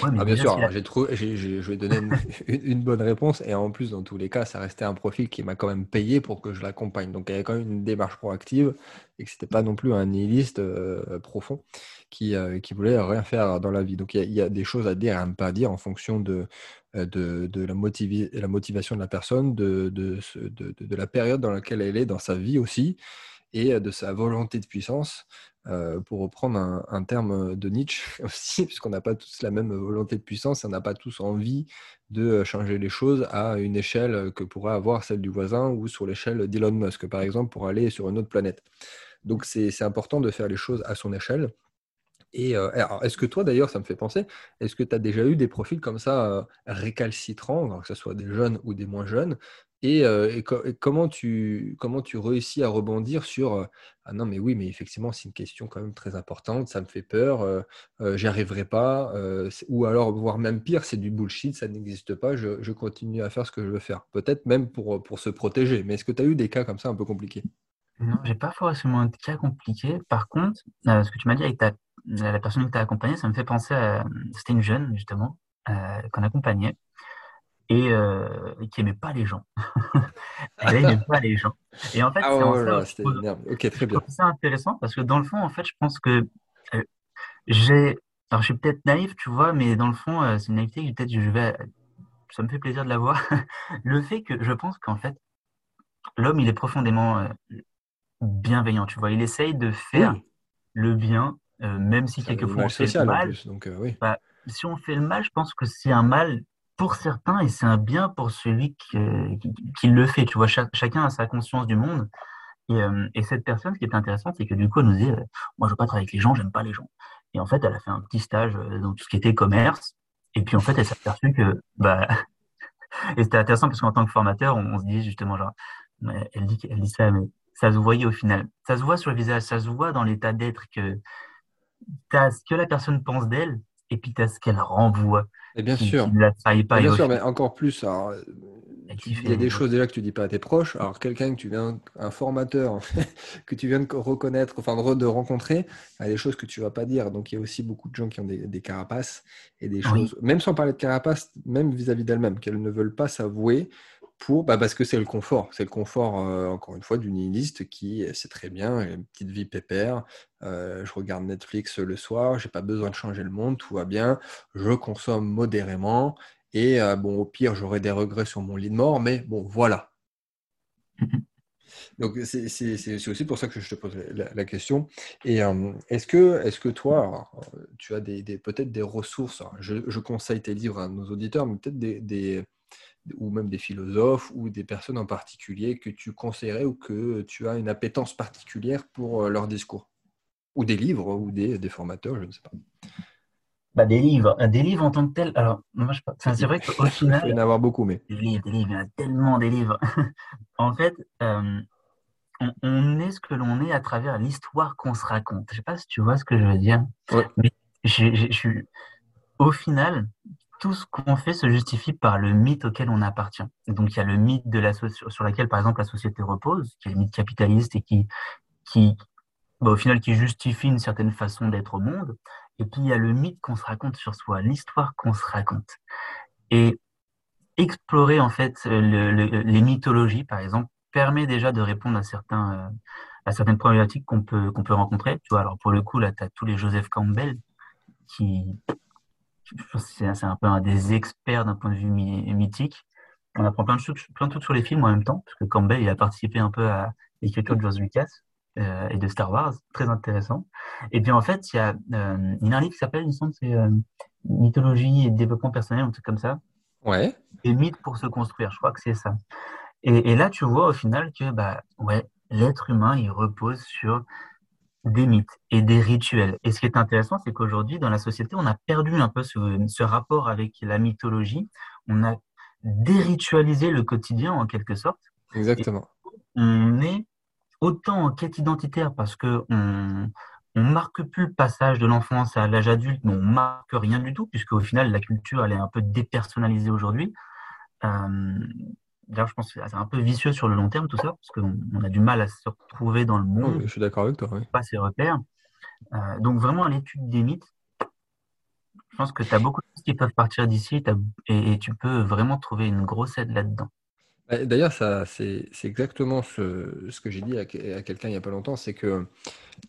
ah, bien sûr, j'ai trouvé, je vais donner [LAUGHS] une, bonne réponse. Et en plus, dans tous les cas, ça restait un profil qui m'a quand même payé pour que je l'accompagne. Donc, il y avait quand même une démarche proactive et que ce n'était pas non plus un nihiliste euh, profond qui, qui voulait rien faire dans la vie. Donc, il y, a, des choses à dire et à ne pas dire en fonction de, euh, de, la, la, motivation de la personne, de, de, la période dans laquelle elle est dans sa vie aussi, et euh, de sa volonté de puissance, euh, pour reprendre un, terme de Nietzsche [LAUGHS] aussi, puisqu'on n'a pas tous la même volonté de puissance, on n'a pas tous envie de changer les choses à une échelle que pourrait avoir celle du voisin ou sur l'échelle d'Elon Musk, par exemple, pour aller sur une autre planète. Donc c'est important de faire les choses à son échelle et euh, est-ce que toi, d'ailleurs, ça me fait penser, est-ce que tu as déjà eu des profils comme ça euh, récalcitrants, que ce soit des jeunes ou des moins jeunes, et, euh, comment, tu, comment tu réussis à rebondir sur Ah non, mais oui, mais effectivement, c'est une question quand même très importante, ça me fait peur, j'y arriverai pas, ou alors, voire même pire, c'est du bullshit, ça n'existe pas, je, continue à faire ce que je veux faire. Peut-être même pour, pour se protéger, mais est-ce que tu as eu des cas comme ça un peu compliqués? Non, j'ai pas forcément de cas compliqués. Par contre, ce que tu m'as dit avec ta la personne que tu as accompagnée, ça me fait penser à. C'était une jeune, justement, euh, qu'on accompagnait et euh, qui n'aimait pas les gens. [LAUGHS] Elle n'aimait pas les gens. Et en fait, ah c'est très bien. C'est intéressant parce que dans le fond, en fait, je pense que euh, j'ai. Alors, je suis peut-être naïf, tu vois, mais dans le fond, c'est une naïveté que peut-être je vais. Ça me fait plaisir de la voir. [LAUGHS] le fait que je pense qu'en fait, l'homme, il est profondément bienveillant, tu vois. Il essaye de faire le bien euh, même si quelquefois on fait le mal. donc, euh, oui. bah, si on fait le mal, je pense que c'est un mal pour certains et c'est un bien pour celui qui, qui, le fait. Tu vois, chacun a sa conscience du monde. Et, et, cette personne, ce qui est intéressant, c'est que du coup, elle nous dit Moi, je veux pas travailler avec les gens, j'aime pas les gens. Et en fait, elle a fait un petit stage dans tout ce qui était commerce. Et puis, en fait, elle s'est aperçue que. Bah, [LAUGHS] et c'était intéressant parce qu'en tant que formateur, on, se dit justement, genre, elle dit, elle dit ça, mais ça se voyait au final. Ça se voit sur le visage, ça se voit dans l'état d'être que tu as ce que la personne pense d'elle et puis tu as ce qu'elle renvoie. Et bien sûr. pas. bien sûr, mais encore plus. il y a des choses déjà que tu dis pas à tes proches. Alors, quelqu'un que tu viens, un formateur [LAUGHS] que tu viens de reconnaître, enfin de, rencontrer, il y a des choses que tu vas pas dire. Donc, il y a aussi beaucoup de gens qui ont des, carapaces et des choses, même sans parler de carapaces, même vis-à-vis d'elles-mêmes, qu'elles ne veulent pas s'avouer pour, bah parce que c'est le confort. C'est le confort, euh, encore une fois, du nihiliste qui sait très bien, une petite vie pépère. Euh, je regarde Netflix le soir, j'ai pas besoin de changer le monde, tout va bien. Je consomme modérément. Et euh, bon, au pire, j'aurai des regrets sur mon lit de mort, mais bon, voilà. [LAUGHS] Donc, c'est aussi pour ça que je te pose la, question. Et est-ce que, est que toi, tu as des, peut-être des ressources je, conseille tes livres à nos auditeurs, mais peut-être des, ou même des philosophes ou des personnes en particulier que tu conseillerais ou que tu as une appétence particulière pour euh, leur discours? Ou des livres ou des, des formateurs, je ne sais pas. Bah, des livres, euh, des livres en tant que tels. Alors, moi, je... c'est vrai qu'au [LAUGHS] final. Il y en a avoir beaucoup, mais. Des livres, des livres, il y en a tellement des livres. [LAUGHS] en fait, euh, on, est ce que l'on est à travers l'histoire qu'on se raconte. Je ne sais pas si tu vois ce que je veux dire. Mais je suis. Au final, tout ce qu'on fait se justifie par le mythe auquel on appartient. donc il y a le mythe de la sur lequel par exemple la société repose, qui est le mythe capitaliste et qui, qui bah, au final qui justifie une certaine façon d'être au monde. Et puis il y a le mythe qu'on se raconte sur soi, l'histoire qu'on se raconte. Et explorer en fait les mythologies par exemple permet déjà de répondre à certains euh, à certaines problématiques qu'on peut qu'on peut rencontrer. Tu vois, alors pour le coup là, tu as tous les Joseph Campbell qui c'est un peu un des experts d'un point de vue mythique. On apprend plein de, choses, plein de trucs sur les films en même temps, parce que Campbell il a participé un peu à l'écriture de George Lucas euh, et de Star Wars, très intéressant. Et puis en fait, il y a, euh, un livre qui s'appelle, il me semble, c'est euh, Mythologie et développement personnel, un truc comme ça. Ouais. Et mythes pour se construire, je crois que c'est ça. Et, et, là, tu vois au final que bah, ouais, l'être humain, il repose sur des mythes et des rituels. Et ce qui est intéressant, c'est qu'aujourd'hui, dans la société, on a perdu un peu ce, rapport avec la mythologie. On a déritualisé le quotidien en quelque sorte. Exactement. on est autant en quête identitaire parce que on, on marque plus le passage de l'enfance à l'âge adulte, mais on marque rien du tout, puisque au final, la culture, elle est un peu dépersonnalisée aujourd'hui. Euh, D'ailleurs, je pense que c'est un peu vicieux sur le long terme tout ça, parce qu'on a du mal à se retrouver dans le monde. je suis d'accord avec toi. Pas ses repères. Euh, donc, vraiment, l'étude des mythes, je pense que tu as beaucoup de choses qui peuvent partir d'ici et, tu peux vraiment trouver une grosse aide là-dedans. Bah, d'ailleurs, c'est exactement ce, que j'ai dit à, quelqu'un il n'y a pas longtemps, c'est que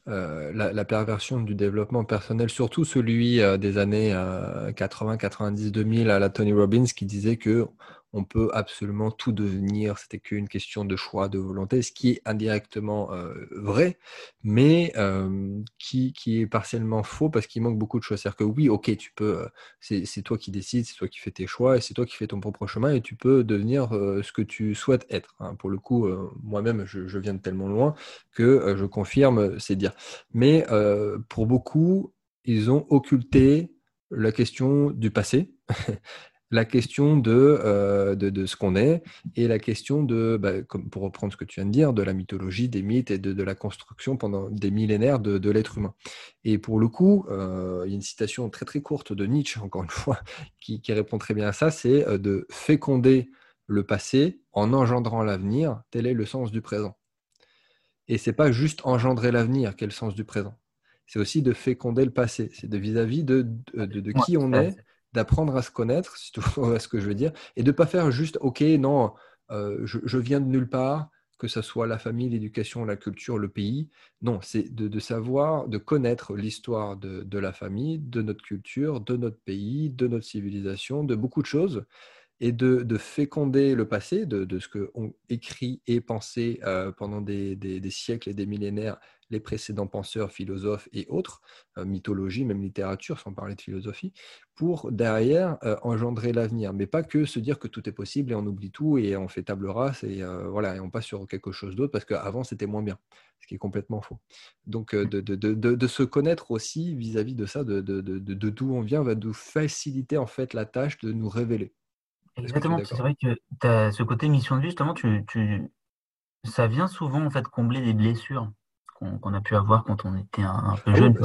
euh, la, perversion du développement personnel, surtout celui euh, des années 80, 90, 2000 à la Tony Robbins, qui disait que on peut absolument tout devenir, c'était qu'une question de choix, de volonté, ce qui est indirectement euh, vrai, mais euh, qui, est partiellement faux parce qu'il manque beaucoup de choses. C'est-à-dire que oui, ok, tu peux, euh, c'est toi qui décides, c'est toi qui fais tes choix, et c'est toi qui fais ton propre chemin, et tu peux devenir ce que tu souhaites être. Hein. Pour le coup, moi-même, je, viens de tellement loin que je confirme ces dires. Mais pour beaucoup, ils ont occulté la question du passé [LAUGHS] la question euh, de, de, ce qu'on est et la question de, bah, comme pour reprendre ce que tu viens de dire, de la mythologie, des mythes et de, la construction pendant des millénaires de, l'être humain. Et pour le coup, euh, il y a une citation très très courte de Nietzsche, encore une fois, [LAUGHS] qui, répond très bien à ça, c'est euh, de féconder le passé en engendrant l'avenir, tel est le sens du présent. Et c'est pas juste engendrer l'avenir quel le sens du présent. C'est aussi de féconder le passé. C'est de vis-à-vis de, de, qui on est d'apprendre à se connaître, [LAUGHS] c'est tout ce que je veux dire, et de ne pas faire juste, ok, non, euh, je, viens de nulle part, que ce soit la famille, l'éducation, la culture, le pays. Non, c'est de, savoir, de connaître l'histoire de, la famille, de notre culture, de notre pays, de notre civilisation, de beaucoup de choses, et de, féconder le passé, de, ce qu'ont écrit et pensé euh, pendant des, siècles et des millénaires les précédents penseurs, philosophes et autres, euh, mythologie, même littérature, sans parler de philosophie, pour derrière euh, engendrer l'avenir. Mais pas que se dire que tout est possible et on oublie tout et on fait table rase et, voilà, et on passe sur quelque chose d'autre parce qu'avant c'était moins bien, ce qui est complètement faux. Donc de, de, se connaître aussi vis-à-vis de ça, de, d'où on vient, va nous faciliter en fait la tâche de nous révéler. Exactement, c'est vrai que tu as ce côté mission de vie, justement, tu, tu... ça vient souvent en fait combler des blessures qu'on a pu avoir quand on était un, peu ah jeune.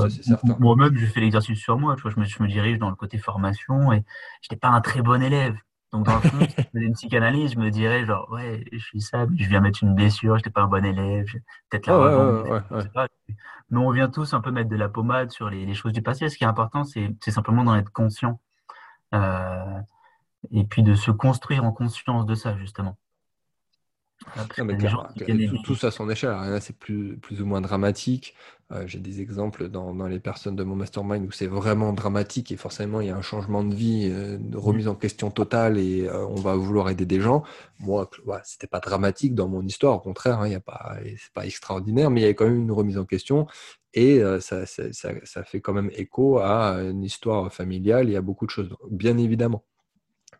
Moi-même, je fais l'exercice sur moi, je, me, je me dirige dans le côté formation et je n'étais pas un très bon élève. Donc, dans le fond, si je faisais une psychanalyse, je me dirais, genre, ouais, je suis ça, mais je viens mettre une blessure, je n'étais pas un bon élève, peut-être la Mais on vient tous un peu mettre de la pommade sur les, les choses du passé. Ce qui est important, c'est simplement d'en être conscient. Euh, et puis de se construire en conscience de ça, justement. Tout, ça à son échelle. Là, c'est plus, plus ou moins dramatique. Euh, j'ai des exemples dans, dans, les personnes de mon mastermind où c'est vraiment dramatique et forcément il y a un changement de vie, euh, une remise en question totale et euh, on va vouloir aider des gens. Moi, ouais, c'était pas dramatique dans mon histoire, au contraire, hein, il y a pas, c'est pas extraordinaire, mais il y a quand même une remise en question et ça, ça, ça, ça fait quand même écho à une histoire familiale. Il y a beaucoup de choses, bien évidemment.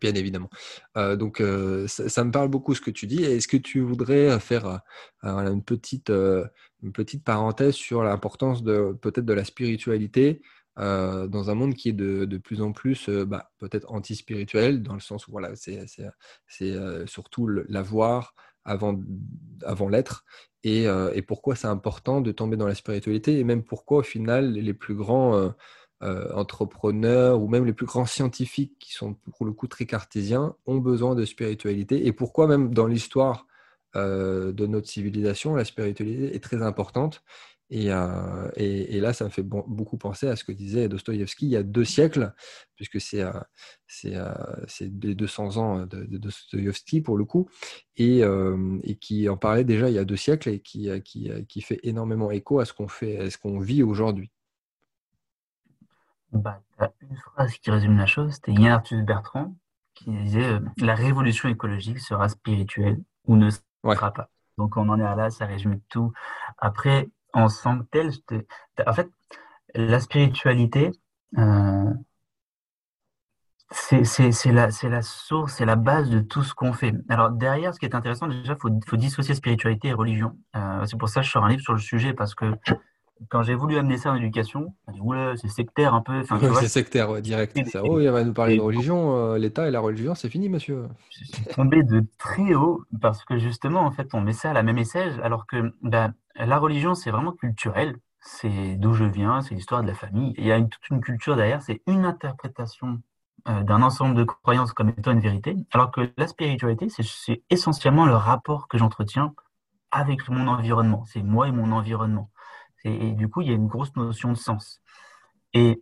Bien évidemment. Euh, donc, euh, ça, me parle beaucoup ce que tu dis. Est-ce que tu voudrais faire euh, une, petite, une petite parenthèse sur l'importance de peut-être de la spiritualité dans un monde qui est de, de plus en plus bah, peut-être anti-spirituel, dans le sens où voilà, c'est surtout l'avoir avant, avant l'être, et, et, pourquoi c'est important de tomber dans la spiritualité, et même pourquoi au final les plus grands euh, entrepreneurs ou même les plus grands scientifiques qui sont pour le coup très cartésiens ont besoin de spiritualité. Et pourquoi même dans l'histoire euh, de notre civilisation, la spiritualité est très importante. Et, euh, et, là, ça me fait beaucoup penser à ce que disait Dostoïevski il y a deux siècles, puisque c'est c'est des 200 ans de, de Dostoïevski pour le coup, et, et, qui en parlait déjà il y a deux siècles et qui, qui, qui fait énormément écho à ce qu'on fait, à ce qu'on vit aujourd'hui. Bah, as une phrase qui résume la chose, c'était Yann Arthus Bertrand qui disait euh, La révolution écologique sera spirituelle ou ne sera pas. Donc on en est à là, ça résume tout. Après, en tant que tel, en fait, la spiritualité, euh, c'est la, la source, c'est la base de tout ce qu'on fait. Alors derrière, ce qui est intéressant, déjà, il faut, faut, dissocier spiritualité et religion. Euh, c'est pour ça que je sors un livre sur le sujet, parce que quand j'ai voulu amener ça en éducation, on dit ouais, c'est sectaire un peu. c'est sectaire, ouais, direct. oh, il va nous parler de religion, euh, l'État et la religion, c'est fini, monsieur. Je suis tombé de très haut parce que justement, en fait, on met ça à la même essai, alors que bah, la religion, c'est vraiment culturel. C'est d'où je viens, c'est l'histoire de la famille. Il y a une, toute une culture derrière, c'est une interprétation euh, d'un ensemble de croyances comme étant une vérité, alors que la spiritualité, c'est essentiellement le rapport que j'entretiens avec mon environnement. C'est moi et mon environnement. Et, du coup, il y a une grosse notion de sens. Et,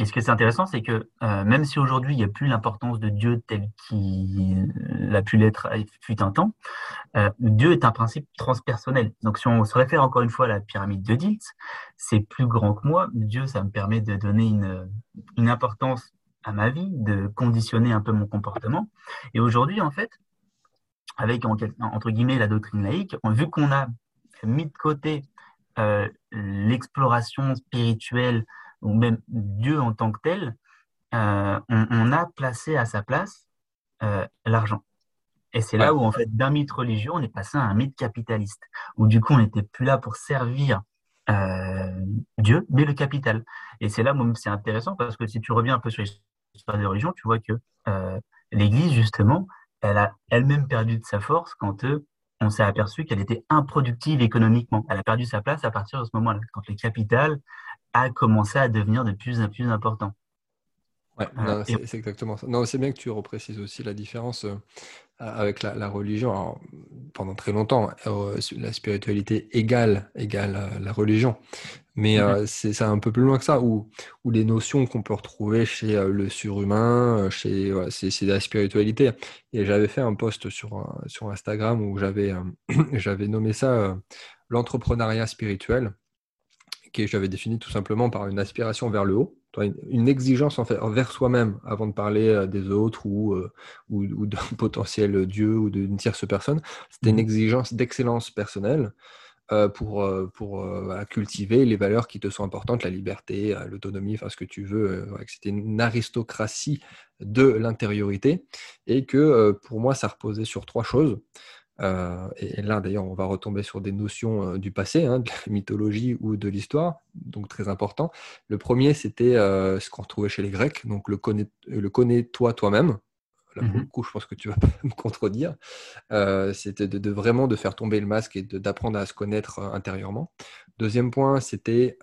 ce qui est intéressant, c'est que euh, même si aujourd'hui, il n'y a plus l'importance de Dieu tel qu'il a pu l'être fut un temps, euh, Dieu est un principe transpersonnel. Donc, si on se réfère encore une fois à la pyramide de c'est plus grand que moi. Dieu, ça me permet de donner une, une importance à ma vie, de conditionner un peu mon comportement. Et aujourd'hui, en fait, avec entre guillemets la doctrine laïque, vu qu'on a mis de côté euh, l'exploration spirituelle ou même Dieu en tant que tel, euh, on, a placé à sa place euh, l'argent. Et c'est là où, en fait, d'un mythe religieux, on est passé à un mythe capitaliste, où du coup, on n'était plus là pour servir Dieu, mais le capital. Et c'est là où c'est intéressant, parce que si tu reviens un peu sur l'histoire des religions, tu vois que l'Église, justement, elle a elle-même perdu de sa force quand on s'est aperçu qu'elle était improductive économiquement. Elle a perdu sa place à partir de ce moment-là, quand le capital a commencé à devenir de plus en plus important. Ouais, euh, c'est exactement ça. Non, c'est bien que tu reprécises aussi la différence euh, avec la, religion. pendant très longtemps, euh, la spiritualité égale, égale la religion. Mais mhm. c'est un peu plus loin que ça, où, où les notions qu'on peut retrouver chez le surhumain, chez, c'est la spiritualité. Et j'avais fait un post sur, sur Instagram où j'avais [CLEARS THROAT] j'avais nommé ça l'entrepreneuriat spirituel, que j'avais défini tout simplement par une aspiration vers le haut une, exigence en fait, envers soi-même avant de parler des autres ou, ou, [LAUGHS] d'un potentiel Dieu ou d'une tierce personne. C'était une mmh exigence d'excellence personnelle pour, pour cultiver les valeurs qui te sont importantes, la liberté, l'autonomie, enfin ce que tu veux. C'était une aristocratie de l'intériorité et que pour moi, ça reposait sur trois choses. Euh, et, là, d'ailleurs, on va retomber sur des notions euh, du passé, hein, de la [LAUGHS] mythologie ou de l'histoire, donc très important. Le premier, c'était euh, ce qu'on retrouvait chez les Grecs, donc le connais, le connais toi toi-même. Là, pour le mmh coup, je pense que tu vas [LAUGHS] pas me contredire. c'était de, vraiment de faire tomber le masque et d'apprendre à se connaître intérieurement. Deuxième point, c'était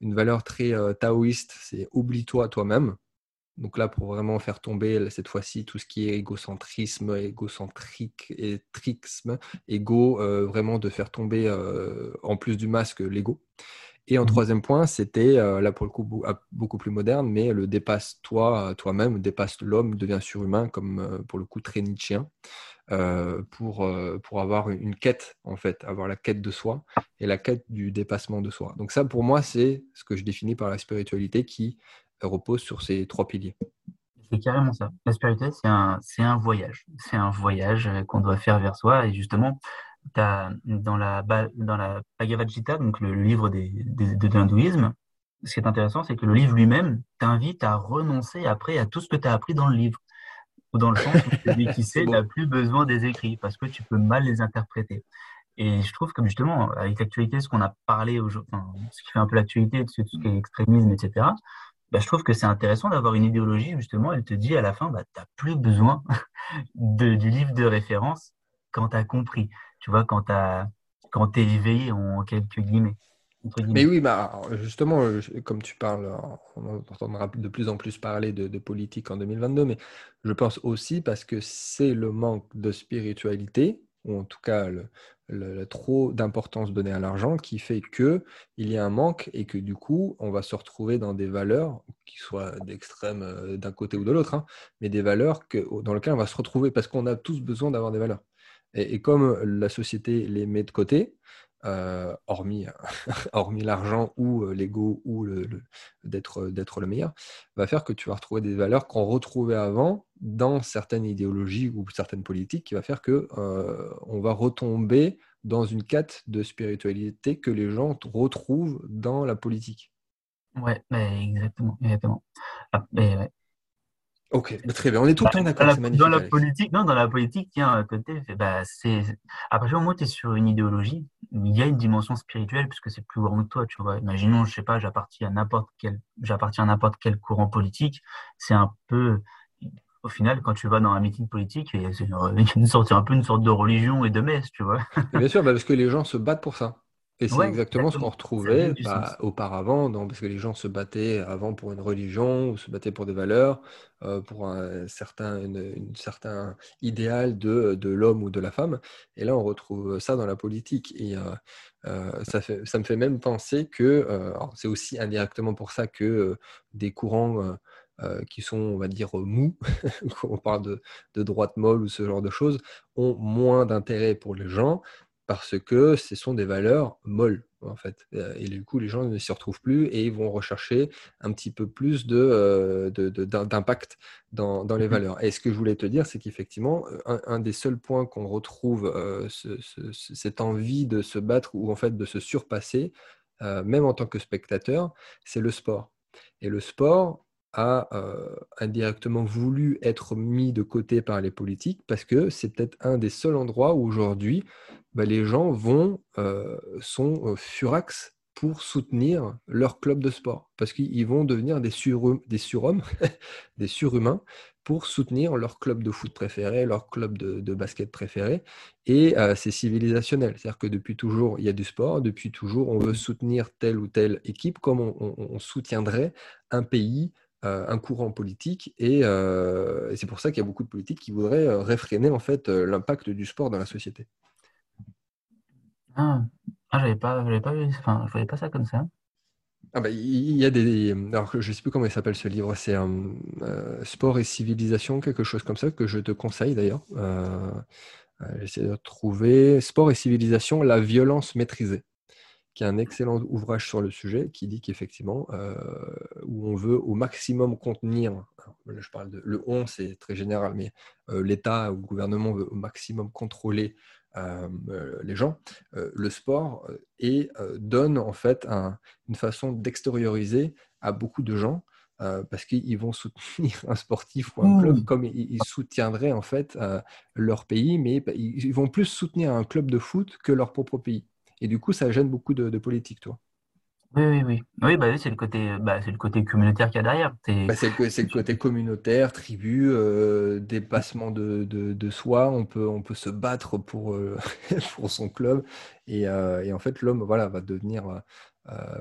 une valeur très taoïste, c'est oublie-toi toi-même. Donc là, pour vraiment faire tomber cette fois-ci tout ce qui est égocentrisme, égocentrique, et trixme, égo, euh, vraiment de faire tomber euh, en plus du masque l'ego. Et en mmh troisième point, c'était euh, là pour le coup ah, beaucoup plus moderne, mais le dépasse-toi toi-même, dépasse l'homme, devient surhumain, comme pour le coup très nietzschéen, pour, pour avoir une quête en fait, avoir la quête de soi et la quête du dépassement de soi. Donc ça, pour moi, c'est ce que je définis par la spiritualité qui repose sur ces trois piliers. C'est carrément ça. La spiritualité, c'est un, c'est un voyage. C'est un voyage euh, qu'on doit faire vers soi. Et justement, as, dans, la, dans la Bhagavad Gita, donc le livre des, de l'hindouisme, ce qui est intéressant, c'est que le livre lui-même t'invite à renoncer après à tout ce que tu as appris dans le livre. Ou dans le sens où celui [LAUGHS] qui sait n'a plus besoin des écrits parce que tu peux mal les interpréter. Et je trouve que justement, avec l'actualité, ce qu'on a parlé aujourd'hui, ce qui fait un peu l'actualité, de ce qui est extrémisme, etc., bah, je trouve que c'est intéressant d'avoir une idéologie, justement, elle te dit à la fin, bah, tu n'as plus besoin [LAUGHS] de, du livre de référence quand tu as compris, tu vois, quand tu es éveillé, en quelques guillemets. Mais oui, bah, justement, comme tu parles, on entendra de plus en plus parler de, de politique en 2022, mais je pense aussi parce que c'est le manque de spiritualité, ou en tout cas le, trop d'importance donnée à l'argent qui fait que il y a un manque et que du coup on va se retrouver dans des valeurs qui soient d'extrême euh, d'un côté ou de l'autre, hein, mais des valeurs que, dans lesquelles on va se retrouver parce qu'on a tous besoin d'avoir des valeurs. et, comme la société les met de côté, euh, hormis, [LAUGHS] hormis l'argent ou euh, l'ego ou le, d'être, le meilleur, va faire que tu vas retrouver des valeurs qu'on retrouvait avant dans certaines idéologies ou certaines politiques, qui va faire que euh, on va retomber dans une quête de spiritualité que les gens retrouvent dans la politique. Ouais, exactement, exactement. Ah. Ok, bah, très bien. On est tout le bah, temps d'accord. Dans, dans la politique, non, dans la politique, il y a un côté. Bah, c'est à partir du moment où tu es sur une idéologie, il y a une dimension spirituelle puisque c'est plus grand que toi. Tu vois, imaginons, je sais pas, j'appartiens à n'importe quel, j'appartiens à n'importe quel courant politique. C'est un peu, au final, quand tu vas dans un meeting politique, il y a une, sorte, un peu une sorte de religion et de messe, tu vois. Bien sûr, [LAUGHS] parce que les gens se battent pour ça. Et c'est exactement ce qu'on retrouvait bah, auparavant, parce que les gens se battaient avant pour une religion, ou se battaient pour des valeurs, euh, pour un certain, une, certain idéal de, de l'homme ou de la femme. Et là, on retrouve ça dans la politique. Et euh, euh, ça, fait, ça me fait même penser que, c'est aussi indirectement pour ça que des courants qui sont, on va dire, mous, [LAUGHS] on parle de, de droite molle ou ce genre de choses, ont moins d'intérêt pour les gens parce que ce sont des valeurs molles, en fait. Euh, et du coup, les gens ne s'y retrouvent plus et ils vont rechercher un petit peu plus euh, d'impact de, dans, dans, les mmh valeurs. Et ce que je voulais te dire, c'est qu'effectivement, un, des seuls points qu'on retrouve euh, cette envie de se battre ou en fait de se surpasser, même en tant que spectateur, c'est le sport. Et le sport, a indirectement voulu être mis de côté par les politiques parce que c'est peut-être un des seuls endroits où aujourd'hui bah, les gens vont, sont furax pour soutenir leur club de sport parce qu'ils vont devenir des, des surhommes, [LAUGHS] des surhumains pour soutenir leur club de foot préféré, leur club de, basket préféré. Et c'est civilisationnel. C'est-à-dire que depuis toujours, il y a du sport, depuis toujours, on veut soutenir telle ou telle équipe comme on soutiendrait un pays euh, un courant politique euh, et, c'est pour ça qu'il y a beaucoup de politiques qui voudraient euh, réfréner en fait l'impact du sport dans la société. Ah, ah j'avais pas, pas enfin, je voyais pas ça comme ça. Ah bah, il y a des, alors je sais plus comment il s'appelle ce livre, c'est un sport et civilisation, quelque chose comme ça que je te conseille d'ailleurs. J'essaie de trouver sport et civilisation, la violence maîtrisée qui a un excellent ouvrage sur le sujet, qui dit qu'effectivement, euh, où on veut au maximum contenir, je parle de le on, c'est très général, mais euh, l'État ou le gouvernement veut au maximum contrôler euh, les gens, le sport et donne en fait une façon d'extérioriser à beaucoup de gens parce qu'ils vont soutenir un sportif ou un club mmh. comme ils, soutiendraient en fait leur pays, mais ils vont plus soutenir un club de foot que leur propre pays. Et du coup, ça gêne beaucoup de, de politique, toi. Oui, oui, oui. Oui, bah, c'est le côté, bah, c'est le côté communautaire qu'il y a derrière. Bah, c'est le, le, côté communautaire, tribu, euh, dépassement de, de, de, soi. On peut, on peut se battre pour, euh, [LAUGHS] pour son club. Et, euh, et en fait, l'homme, voilà, va devenir,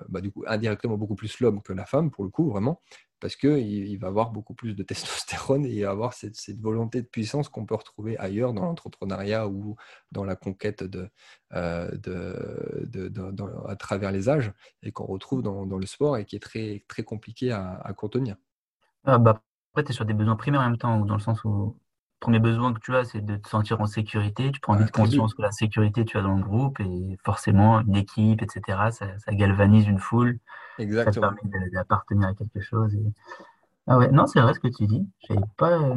bah, du coup, indirectement beaucoup plus l'homme que la femme, pour le coup, vraiment parce qu'il il va avoir beaucoup plus de testostérone et avoir cette, volonté de puissance qu'on peut retrouver ailleurs dans l'entrepreneuriat ou dans la conquête euh, à travers les âges et qu'on retrouve dans, le sport et qui est très, très compliqué à, contenir. Ah bah, après, tu es sur des besoins primaires en même temps, dans le sens où premier besoin que tu as, c'est de te sentir en sécurité. Tu prends vite conscience que la sécurité, tu as dans le groupe et forcément, une équipe, etc., ça, galvanise une foule. Exactement. Ça permet d'appartenir à quelque chose. Ah ouais, non, c'est vrai ce que tu dis. Je n'avais pas euh,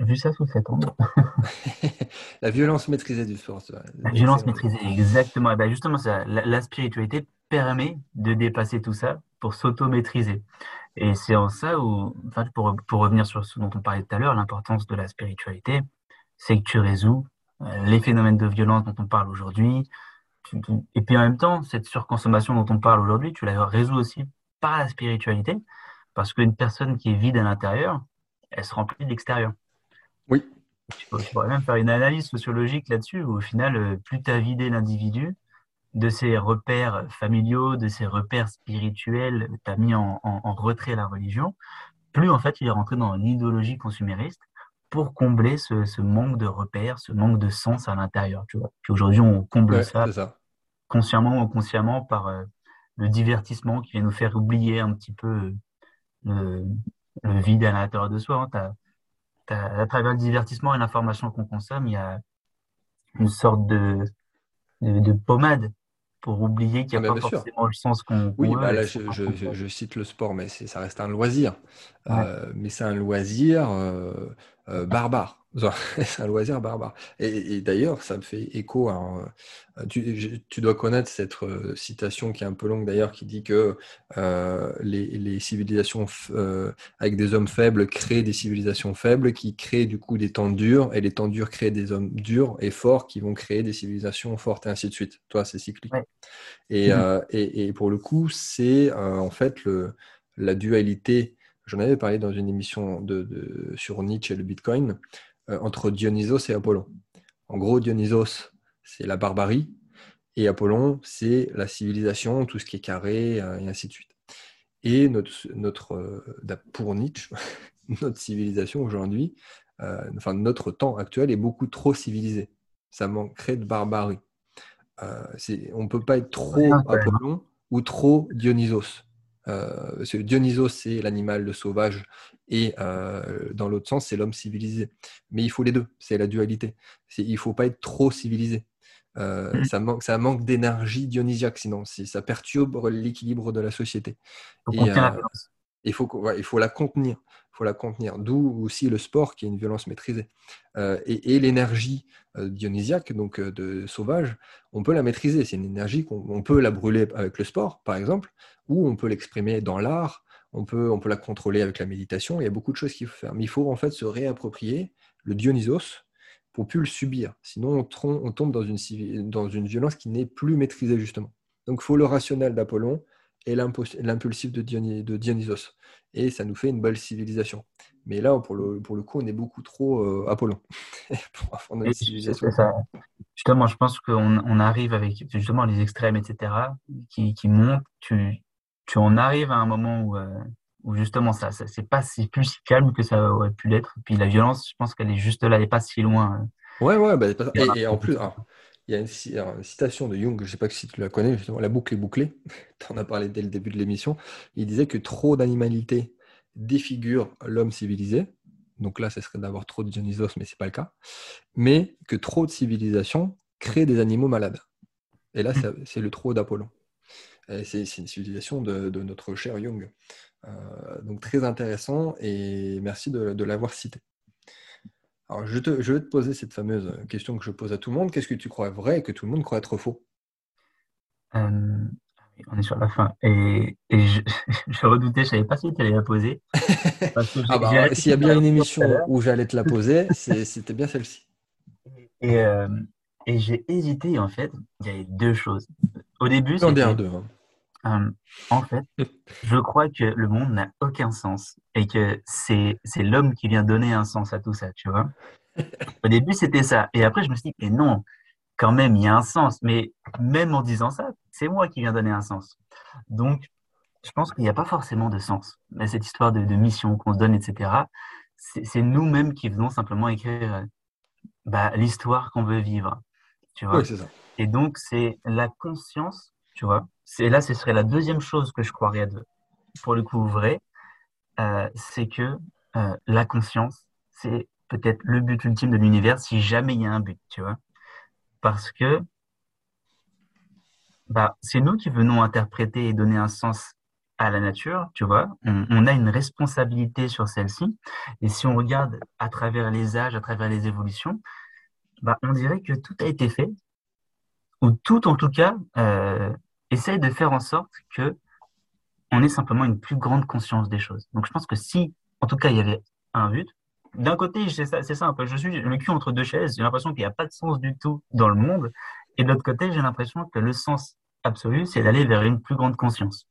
vu ça sous cet angle. [LAUGHS] [LAUGHS] la violence maîtrisée du sport. La violence maîtrisée, exactement. Et ben justement, ça, la spiritualité permet de dépasser tout ça pour s'auto-maîtriser. Et c'est en ça où, enfin, pour, pour, revenir sur ce dont on parlait tout à l'heure, l'importance de la spiritualité, c'est que tu résous euh, les phénomènes de violence dont on parle aujourd'hui. Et puis en même temps, cette surconsommation dont on parle aujourd'hui, tu la résous aussi par la spiritualité, parce qu'une personne qui est vide à l'intérieur, elle se remplit de l'extérieur. Oui. Tu pourrais même faire une analyse sociologique là-dessus, où au final, euh, plus tu as vidé l'individu, de ses repères familiaux, de ses repères spirituels, tu as mis en, retrait la religion, plus en fait il est rentré dans l'idéologie consumériste pour combler ce, manque de repères, ce manque de sens à l'intérieur. Tu vois. Puis aujourd'hui, on comble ça, consciemment ou inconsciemment par euh, le divertissement qui vient nous faire oublier un petit peu le, vide à l'intérieur de soi. Hein. à travers le divertissement et l'information qu'on consomme, il y a une sorte de, de pommade pour oublier qu'il n'y a ah, pas forcément le sens qu'on Oui, bah là, je, cite le sport, mais ça reste un loisir. Euh, mais c'est un loisir euh, euh, barbare. [LAUGHS] c'est un loisir barbare. Et, d'ailleurs, ça me fait écho à. tu, dois connaître cette euh, citation qui est un peu longue d'ailleurs, qui dit que euh, les, civilisations avec des hommes faibles créent des civilisations faibles qui créent du coup des temps durs, et les temps durs créent des hommes durs et forts qui vont créer des civilisations fortes, et ainsi de suite. Toi, c'est cyclique. Et, mmh. et, et, pour le coup, c'est en fait le, la dualité. J'en avais parlé dans une émission de, sur Nietzsche et le Bitcoin. Euh, entre Dionysos et Apollon. En gros, Dionysos, c'est la barbarie, et Apollon, c'est la civilisation, tout ce qui est carré, euh, et ainsi de suite. Et notre, notre euh, pour Nietzsche, [LAUGHS] notre civilisation aujourd'hui, enfin notre temps actuel est beaucoup trop civilisé. Ça manquerait de barbarie. on ne peut pas être trop Apollon ou trop Dionysos. Euh, Dionysos, c'est l'animal, le sauvage, et euh, dans l'autre sens, c'est l'homme civilisé. Mais il faut les deux, c'est la dualité. Il ne faut pas être trop civilisé. Euh, mm. ça manque, ça manque d'énergie dionysiaque, sinon ça perturbe l'équilibre de la société. Il, faut, il la contenir faut la contenir. D'où aussi le sport qui est une violence maîtrisée. Euh, et, l'énergie euh, dionysiaque, donc euh, de sauvage, on peut la maîtriser. C'est une énergie qu'on peut la brûler avec le sport, par exemple, ou on peut l'exprimer dans l'art. On peut, on peut la contrôler avec la méditation. Il y a beaucoup de choses qu'il faut faire. Mais il faut en fait se réapproprier le Dionysos pour plus le subir. Sinon, on, tombe dans une, dans une violence qui n'est plus maîtrisée, justement. Donc, il faut le rationnel d'Apollon et l'impulsif de, de Dionysos et ça nous fait une belle civilisation. Mais là, pour le, pour le coup, on est beaucoup trop euh, Apollon [LAUGHS] pour fonder une civilisation. Justement, je pense qu'on on arrive avec justement les extrêmes, etc., qui, qui montent. Tu, tu en arrives à un moment où, euh, où justement, ça, ça c'est pas si plus si calme que ça aurait pu l'être. Puis la violence, je pense qu'elle est juste là, elle n'est pas si loin. Ouais, ouais, bah, et, en plus, il y a une, citation de Jung, je ne sais pas si tu la connais, justement, la boucle est bouclée. [LAUGHS] tu en as parlé dès le début de l'émission. Il disait que trop d'animalité défigure l'homme civilisé. Donc là, ce serait d'avoir trop de Dionysos, mais ce n'est pas le cas. Mais que trop de civilisation crée des animaux malades. Et là, c'est le trop d'Apollon. C'est une civilisation de, notre cher Jung. donc très intéressant et merci de, l'avoir cité. Alors je, te, je vais te poser cette fameuse question que je pose à tout le monde. Qu'est-ce que tu crois vrai et que tout le monde croit être faux? On est sur la fin. Et, [LAUGHS] je, redoutais, je ne savais pas si tu allais la poser. [LAUGHS] ah bah, S'il y a bien une émission où j'allais te la poser, c'était bien celle-ci. Euh, et, j'ai hésité, en fait, il y avait deux choses. Au début, deux. Hein. En fait, [LAUGHS] je crois que le monde n'a aucun sens et que c'est l'homme qui vient donner un sens à tout ça, tu vois. Au début, c'était ça. Et après, je me suis dit, mais non, quand même, il y a un sens. Mais même en disant ça, c'est moi qui viens donner un sens. Donc, je pense qu'il n'y a pas forcément de sens. Mais cette histoire de, mission qu'on se donne, etc., c'est nous-mêmes qui venons simplement écrire bah, l'histoire qu'on veut vivre. Tu vois ça. Et donc, c'est la conscience, tu. Et là, ce serait la deuxième chose que je croirais de, pour le coup vrai, euh, c'est que euh, la conscience, c'est peut-être le but ultime de l'univers si jamais il y a un but, tu vois parce que bah, c'est nous qui venons interpréter et donner un sens à la nature, tu vois. On, a une responsabilité sur celle-ci. Et si on regarde à travers les âges, à travers les évolutions, bah, on dirait que tout a été fait, ou tout en tout cas euh, essaye de faire en sorte que on ait simplement une plus grande conscience des choses. Donc je pense que si, en tout cas, il y avait un but, d'un côté, c'est ça, c'est simple. Je suis le cul entre deux chaises. J'ai l'impression qu'il n'y a pas de sens du tout dans le monde. Et de l'autre côté, j'ai l'impression que le sens absolu, c'est d'aller vers une plus grande conscience.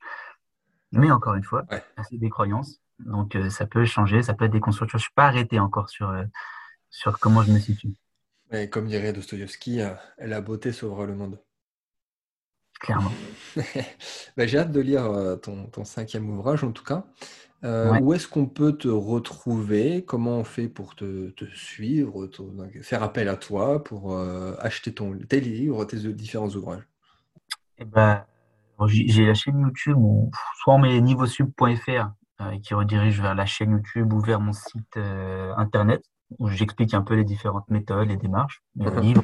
Mais encore une fois, c'est des croyances. Donc, euh, ça peut changer, ça peut être des constructions. Je ne suis pas arrêté encore sur, euh, sur comment je me situe. Et comme dirait Dostoïevski, euh, la beauté sauvera le monde. Clairement. [LAUGHS] Bah, j'ai hâte de lire ton, ton, cinquième ouvrage, en tout cas. Euh, où est-ce qu'on peut te retrouver? Comment on fait pour te, suivre, faire appel à toi pour euh, acheter ton, tes livres, tes différents ouvrages? Eh ben, J'ai la chaîne YouTube, ou soit on met nivosub.fr euh, qui redirige vers la chaîne YouTube ou vers mon site internet où j'explique un peu les différentes méthodes, les démarches. Les, mhm. livres,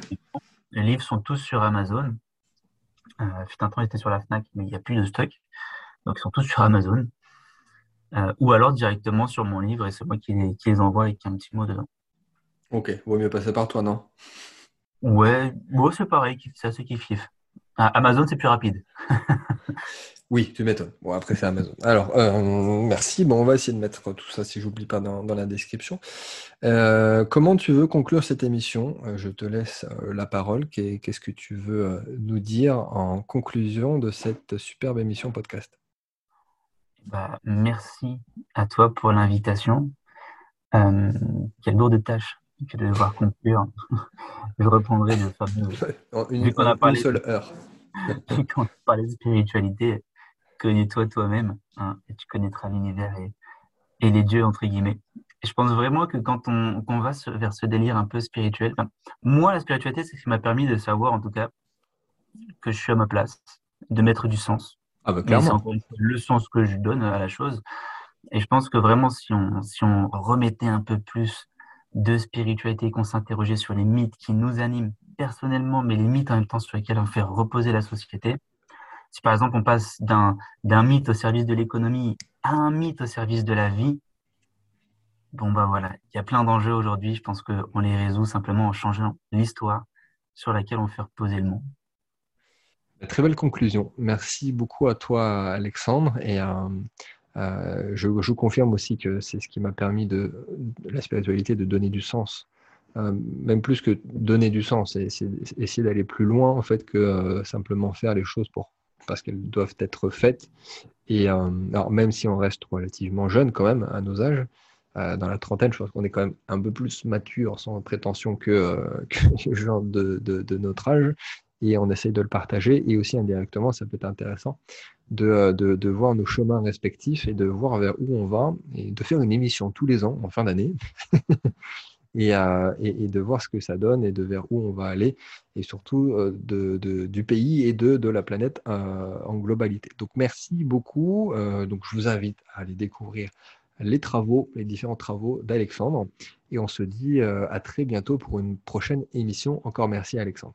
les livres sont tous sur Amazon. Euh, un temps, ils étaient sur la FNAC, mais il n'y a plus de stock. Donc, ils sont tous sur Amazon. Euh, ou alors directement sur mon livre et c'est moi qui les, envoie avec un petit mot dedans. Ok, vaut mieux passer par toi, non? Ouais, bon, c'est pareil, c'est assez kiff ah, Amazon, c'est plus rapide. [LAUGHS] oui, tu m'étonnes. Bon, après, c'est Amazon. Alors, euh, merci. Bon, on va essayer de mettre tout ça, si j'oublie pas, dans, la description. Euh, comment tu veux conclure cette émission? Je te laisse la parole. Qu'est-ce que tu veux nous dire en conclusion de cette superbe émission podcast? Bah, merci à toi pour l'invitation. Euh, quelle lourde tâche que de devoir conclure. [LAUGHS] Je reprendrai le fameux. Une, qu'on a parlé, seule heure. [LAUGHS] quand on parle de spiritualité, connais-toi toi-même hein, et tu connaîtras l'univers et, et, les dieux, entre guillemets. Et je pense vraiment que quand on, va vers ce délire un peu spirituel, moi, la spiritualité, c'est ce qui m'a permis de savoir, en tout cas, que je suis à ma place, de mettre du sens, ah bah. C'est le sens que je donne à la chose. Et je pense que vraiment, si on, si on remettait un peu plus de spiritualité, qu'on s'interrogeait sur les mythes qui nous animent personnellement, mais les mythes en même temps sur lesquels on fait reposer la société. Si par exemple on passe d'un mythe au service de l'économie à un mythe au service de la vie, bon bah voilà, il y a plein d'enjeux aujourd'hui. Je pense qu'on les résout simplement en changeant l'histoire sur laquelle on fait reposer le monde. Très belle conclusion. Merci beaucoup à toi, Alexandre. Et euh, euh, je, confirme aussi que c'est ce qui m'a permis de, la spiritualité de donner du sens. Euh, même plus que donner du sens, c'est essayer d'aller plus loin en fait que simplement faire les choses pour parce qu'elles doivent être faites. Et alors même si on reste relativement jeune quand même à nos âges, dans la trentaine, je pense qu'on est quand même un peu plus mature sans prétention que, [LAUGHS] que les gens de, de, notre âge et on essaye de le partager. Et aussi indirectement, ça peut être intéressant de, euh, de, de, voir nos chemins respectifs et de voir vers où on va et de faire une émission tous les ans en fin d'année. [LAUGHS] Euh, et, et, de voir ce que ça donne et de vers où on va aller et surtout euh, de, du pays et de, de la planète en globalité. Donc merci beaucoup. donc je vous invite à aller découvrir les travaux, les différents travaux d'Alexandre et on se dit à très bientôt pour une prochaine émission. Encore merci Alexandre.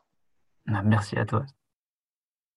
Merci à toi.